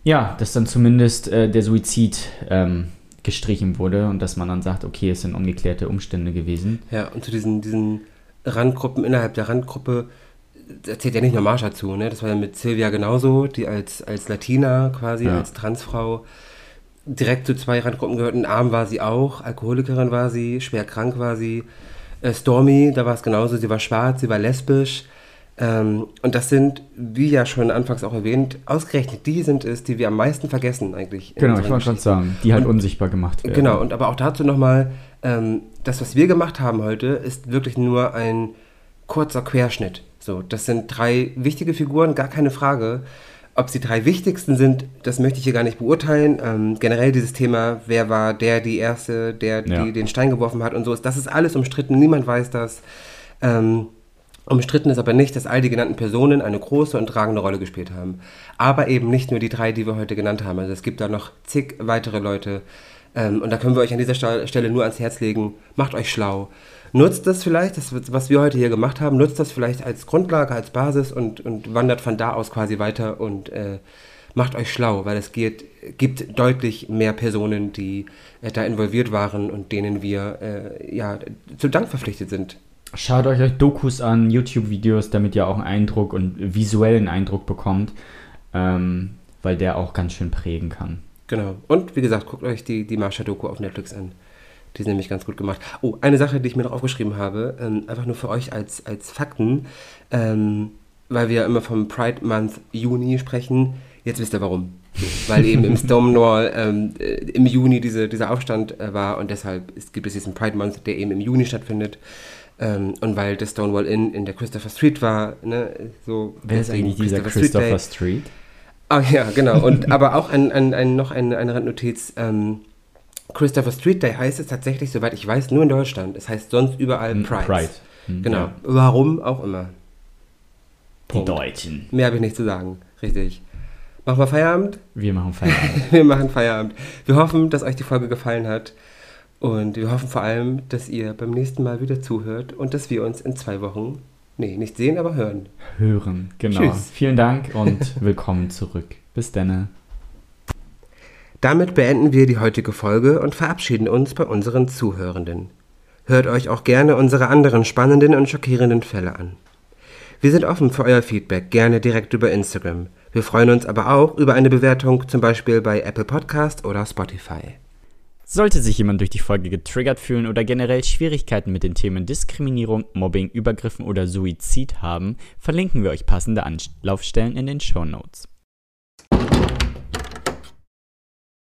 Ja, dass dann zumindest äh, der Suizid ähm, gestrichen wurde und dass man dann sagt, okay, es sind ungeklärte Umstände gewesen. Ja, und zu diesen, diesen Randgruppen, innerhalb der Randgruppe, da zählt ja nicht nur Marsha zu, ne? Das war ja mit Silvia genauso, die als, als Latina quasi, ja. als Transfrau direkt zu zwei Randgruppen gehörten. Arm war sie auch, Alkoholikerin war sie, schwer krank war sie. Äh, Stormy, da war es genauso, sie war schwarz, sie war lesbisch. Ähm, und das sind, wie ja schon anfangs auch erwähnt, ausgerechnet die sind es, die wir am meisten vergessen eigentlich. Genau, ich wollte gerade sagen, die halt und, unsichtbar gemacht werden. Genau, und aber auch dazu nochmal, ähm, das, was wir gemacht haben heute, ist wirklich nur ein kurzer Querschnitt. So, das sind drei wichtige Figuren, gar keine Frage. Ob sie drei wichtigsten sind, das möchte ich hier gar nicht beurteilen. Ähm, generell dieses Thema, wer war der, die Erste, der ja. die den Stein geworfen hat und so, das ist alles umstritten, niemand weiß das. Ähm, umstritten ist aber nicht, dass all die genannten Personen eine große und tragende Rolle gespielt haben. Aber eben nicht nur die drei, die wir heute genannt haben. Also es gibt da noch zig weitere Leute. Ähm, und da können wir euch an dieser Stelle nur ans Herz legen, macht euch schlau nutzt das vielleicht, das, was wir heute hier gemacht haben, nutzt das vielleicht als Grundlage, als Basis und, und wandert von da aus quasi weiter und äh, macht euch schlau, weil es geht, gibt deutlich mehr Personen, die äh, da involviert waren und denen wir äh, ja, zu Dank verpflichtet sind. Schaut euch Dokus an, YouTube-Videos, damit ihr auch einen Eindruck und visuellen Eindruck bekommt, ähm, weil der auch ganz schön prägen kann. Genau. Und wie gesagt, guckt euch die, die Marsha-Doku auf Netflix an. Die ist nämlich ganz gut gemacht. Oh, eine Sache, die ich mir noch aufgeschrieben habe, ähm, einfach nur für euch als, als Fakten, ähm, weil wir immer vom Pride Month Juni sprechen. Jetzt wisst ihr warum. weil eben im Stonewall ähm, äh, im Juni diese, dieser Aufstand äh, war und deshalb ist, gibt es diesen Pride Month, der eben im Juni stattfindet. Ähm, und weil das Stonewall Inn in der Christopher Street war, ne, so. Wer ist eigentlich dieser Christopher Street? Street? Ah ja, genau. Und aber auch ein, ein, ein, noch eine, eine Randnotiz. Ähm, Christopher Street Day heißt es tatsächlich, soweit ich weiß, nur in Deutschland. Es heißt sonst überall hm, Pride. Pride. Hm, genau. Ja. Warum auch immer. Die Deutschen. Mehr habe ich nicht zu sagen. Richtig. Machen wir Feierabend? Wir machen Feierabend. wir machen Feierabend. Wir hoffen, dass euch die Folge gefallen hat. Und wir hoffen vor allem, dass ihr beim nächsten Mal wieder zuhört und dass wir uns in zwei Wochen, nee, nicht sehen, aber hören. Hören, genau. Tschüss. Vielen Dank und willkommen zurück. Bis dann. Damit beenden wir die heutige Folge und verabschieden uns bei unseren Zuhörenden. Hört euch auch gerne unsere anderen spannenden und schockierenden Fälle an. Wir sind offen für euer Feedback, gerne direkt über Instagram. Wir freuen uns aber auch über eine Bewertung, zum Beispiel bei Apple Podcast oder Spotify. Sollte sich jemand durch die Folge getriggert fühlen oder generell Schwierigkeiten mit den Themen Diskriminierung, Mobbing, Übergriffen oder Suizid haben, verlinken wir euch passende Anlaufstellen in den Show Notes.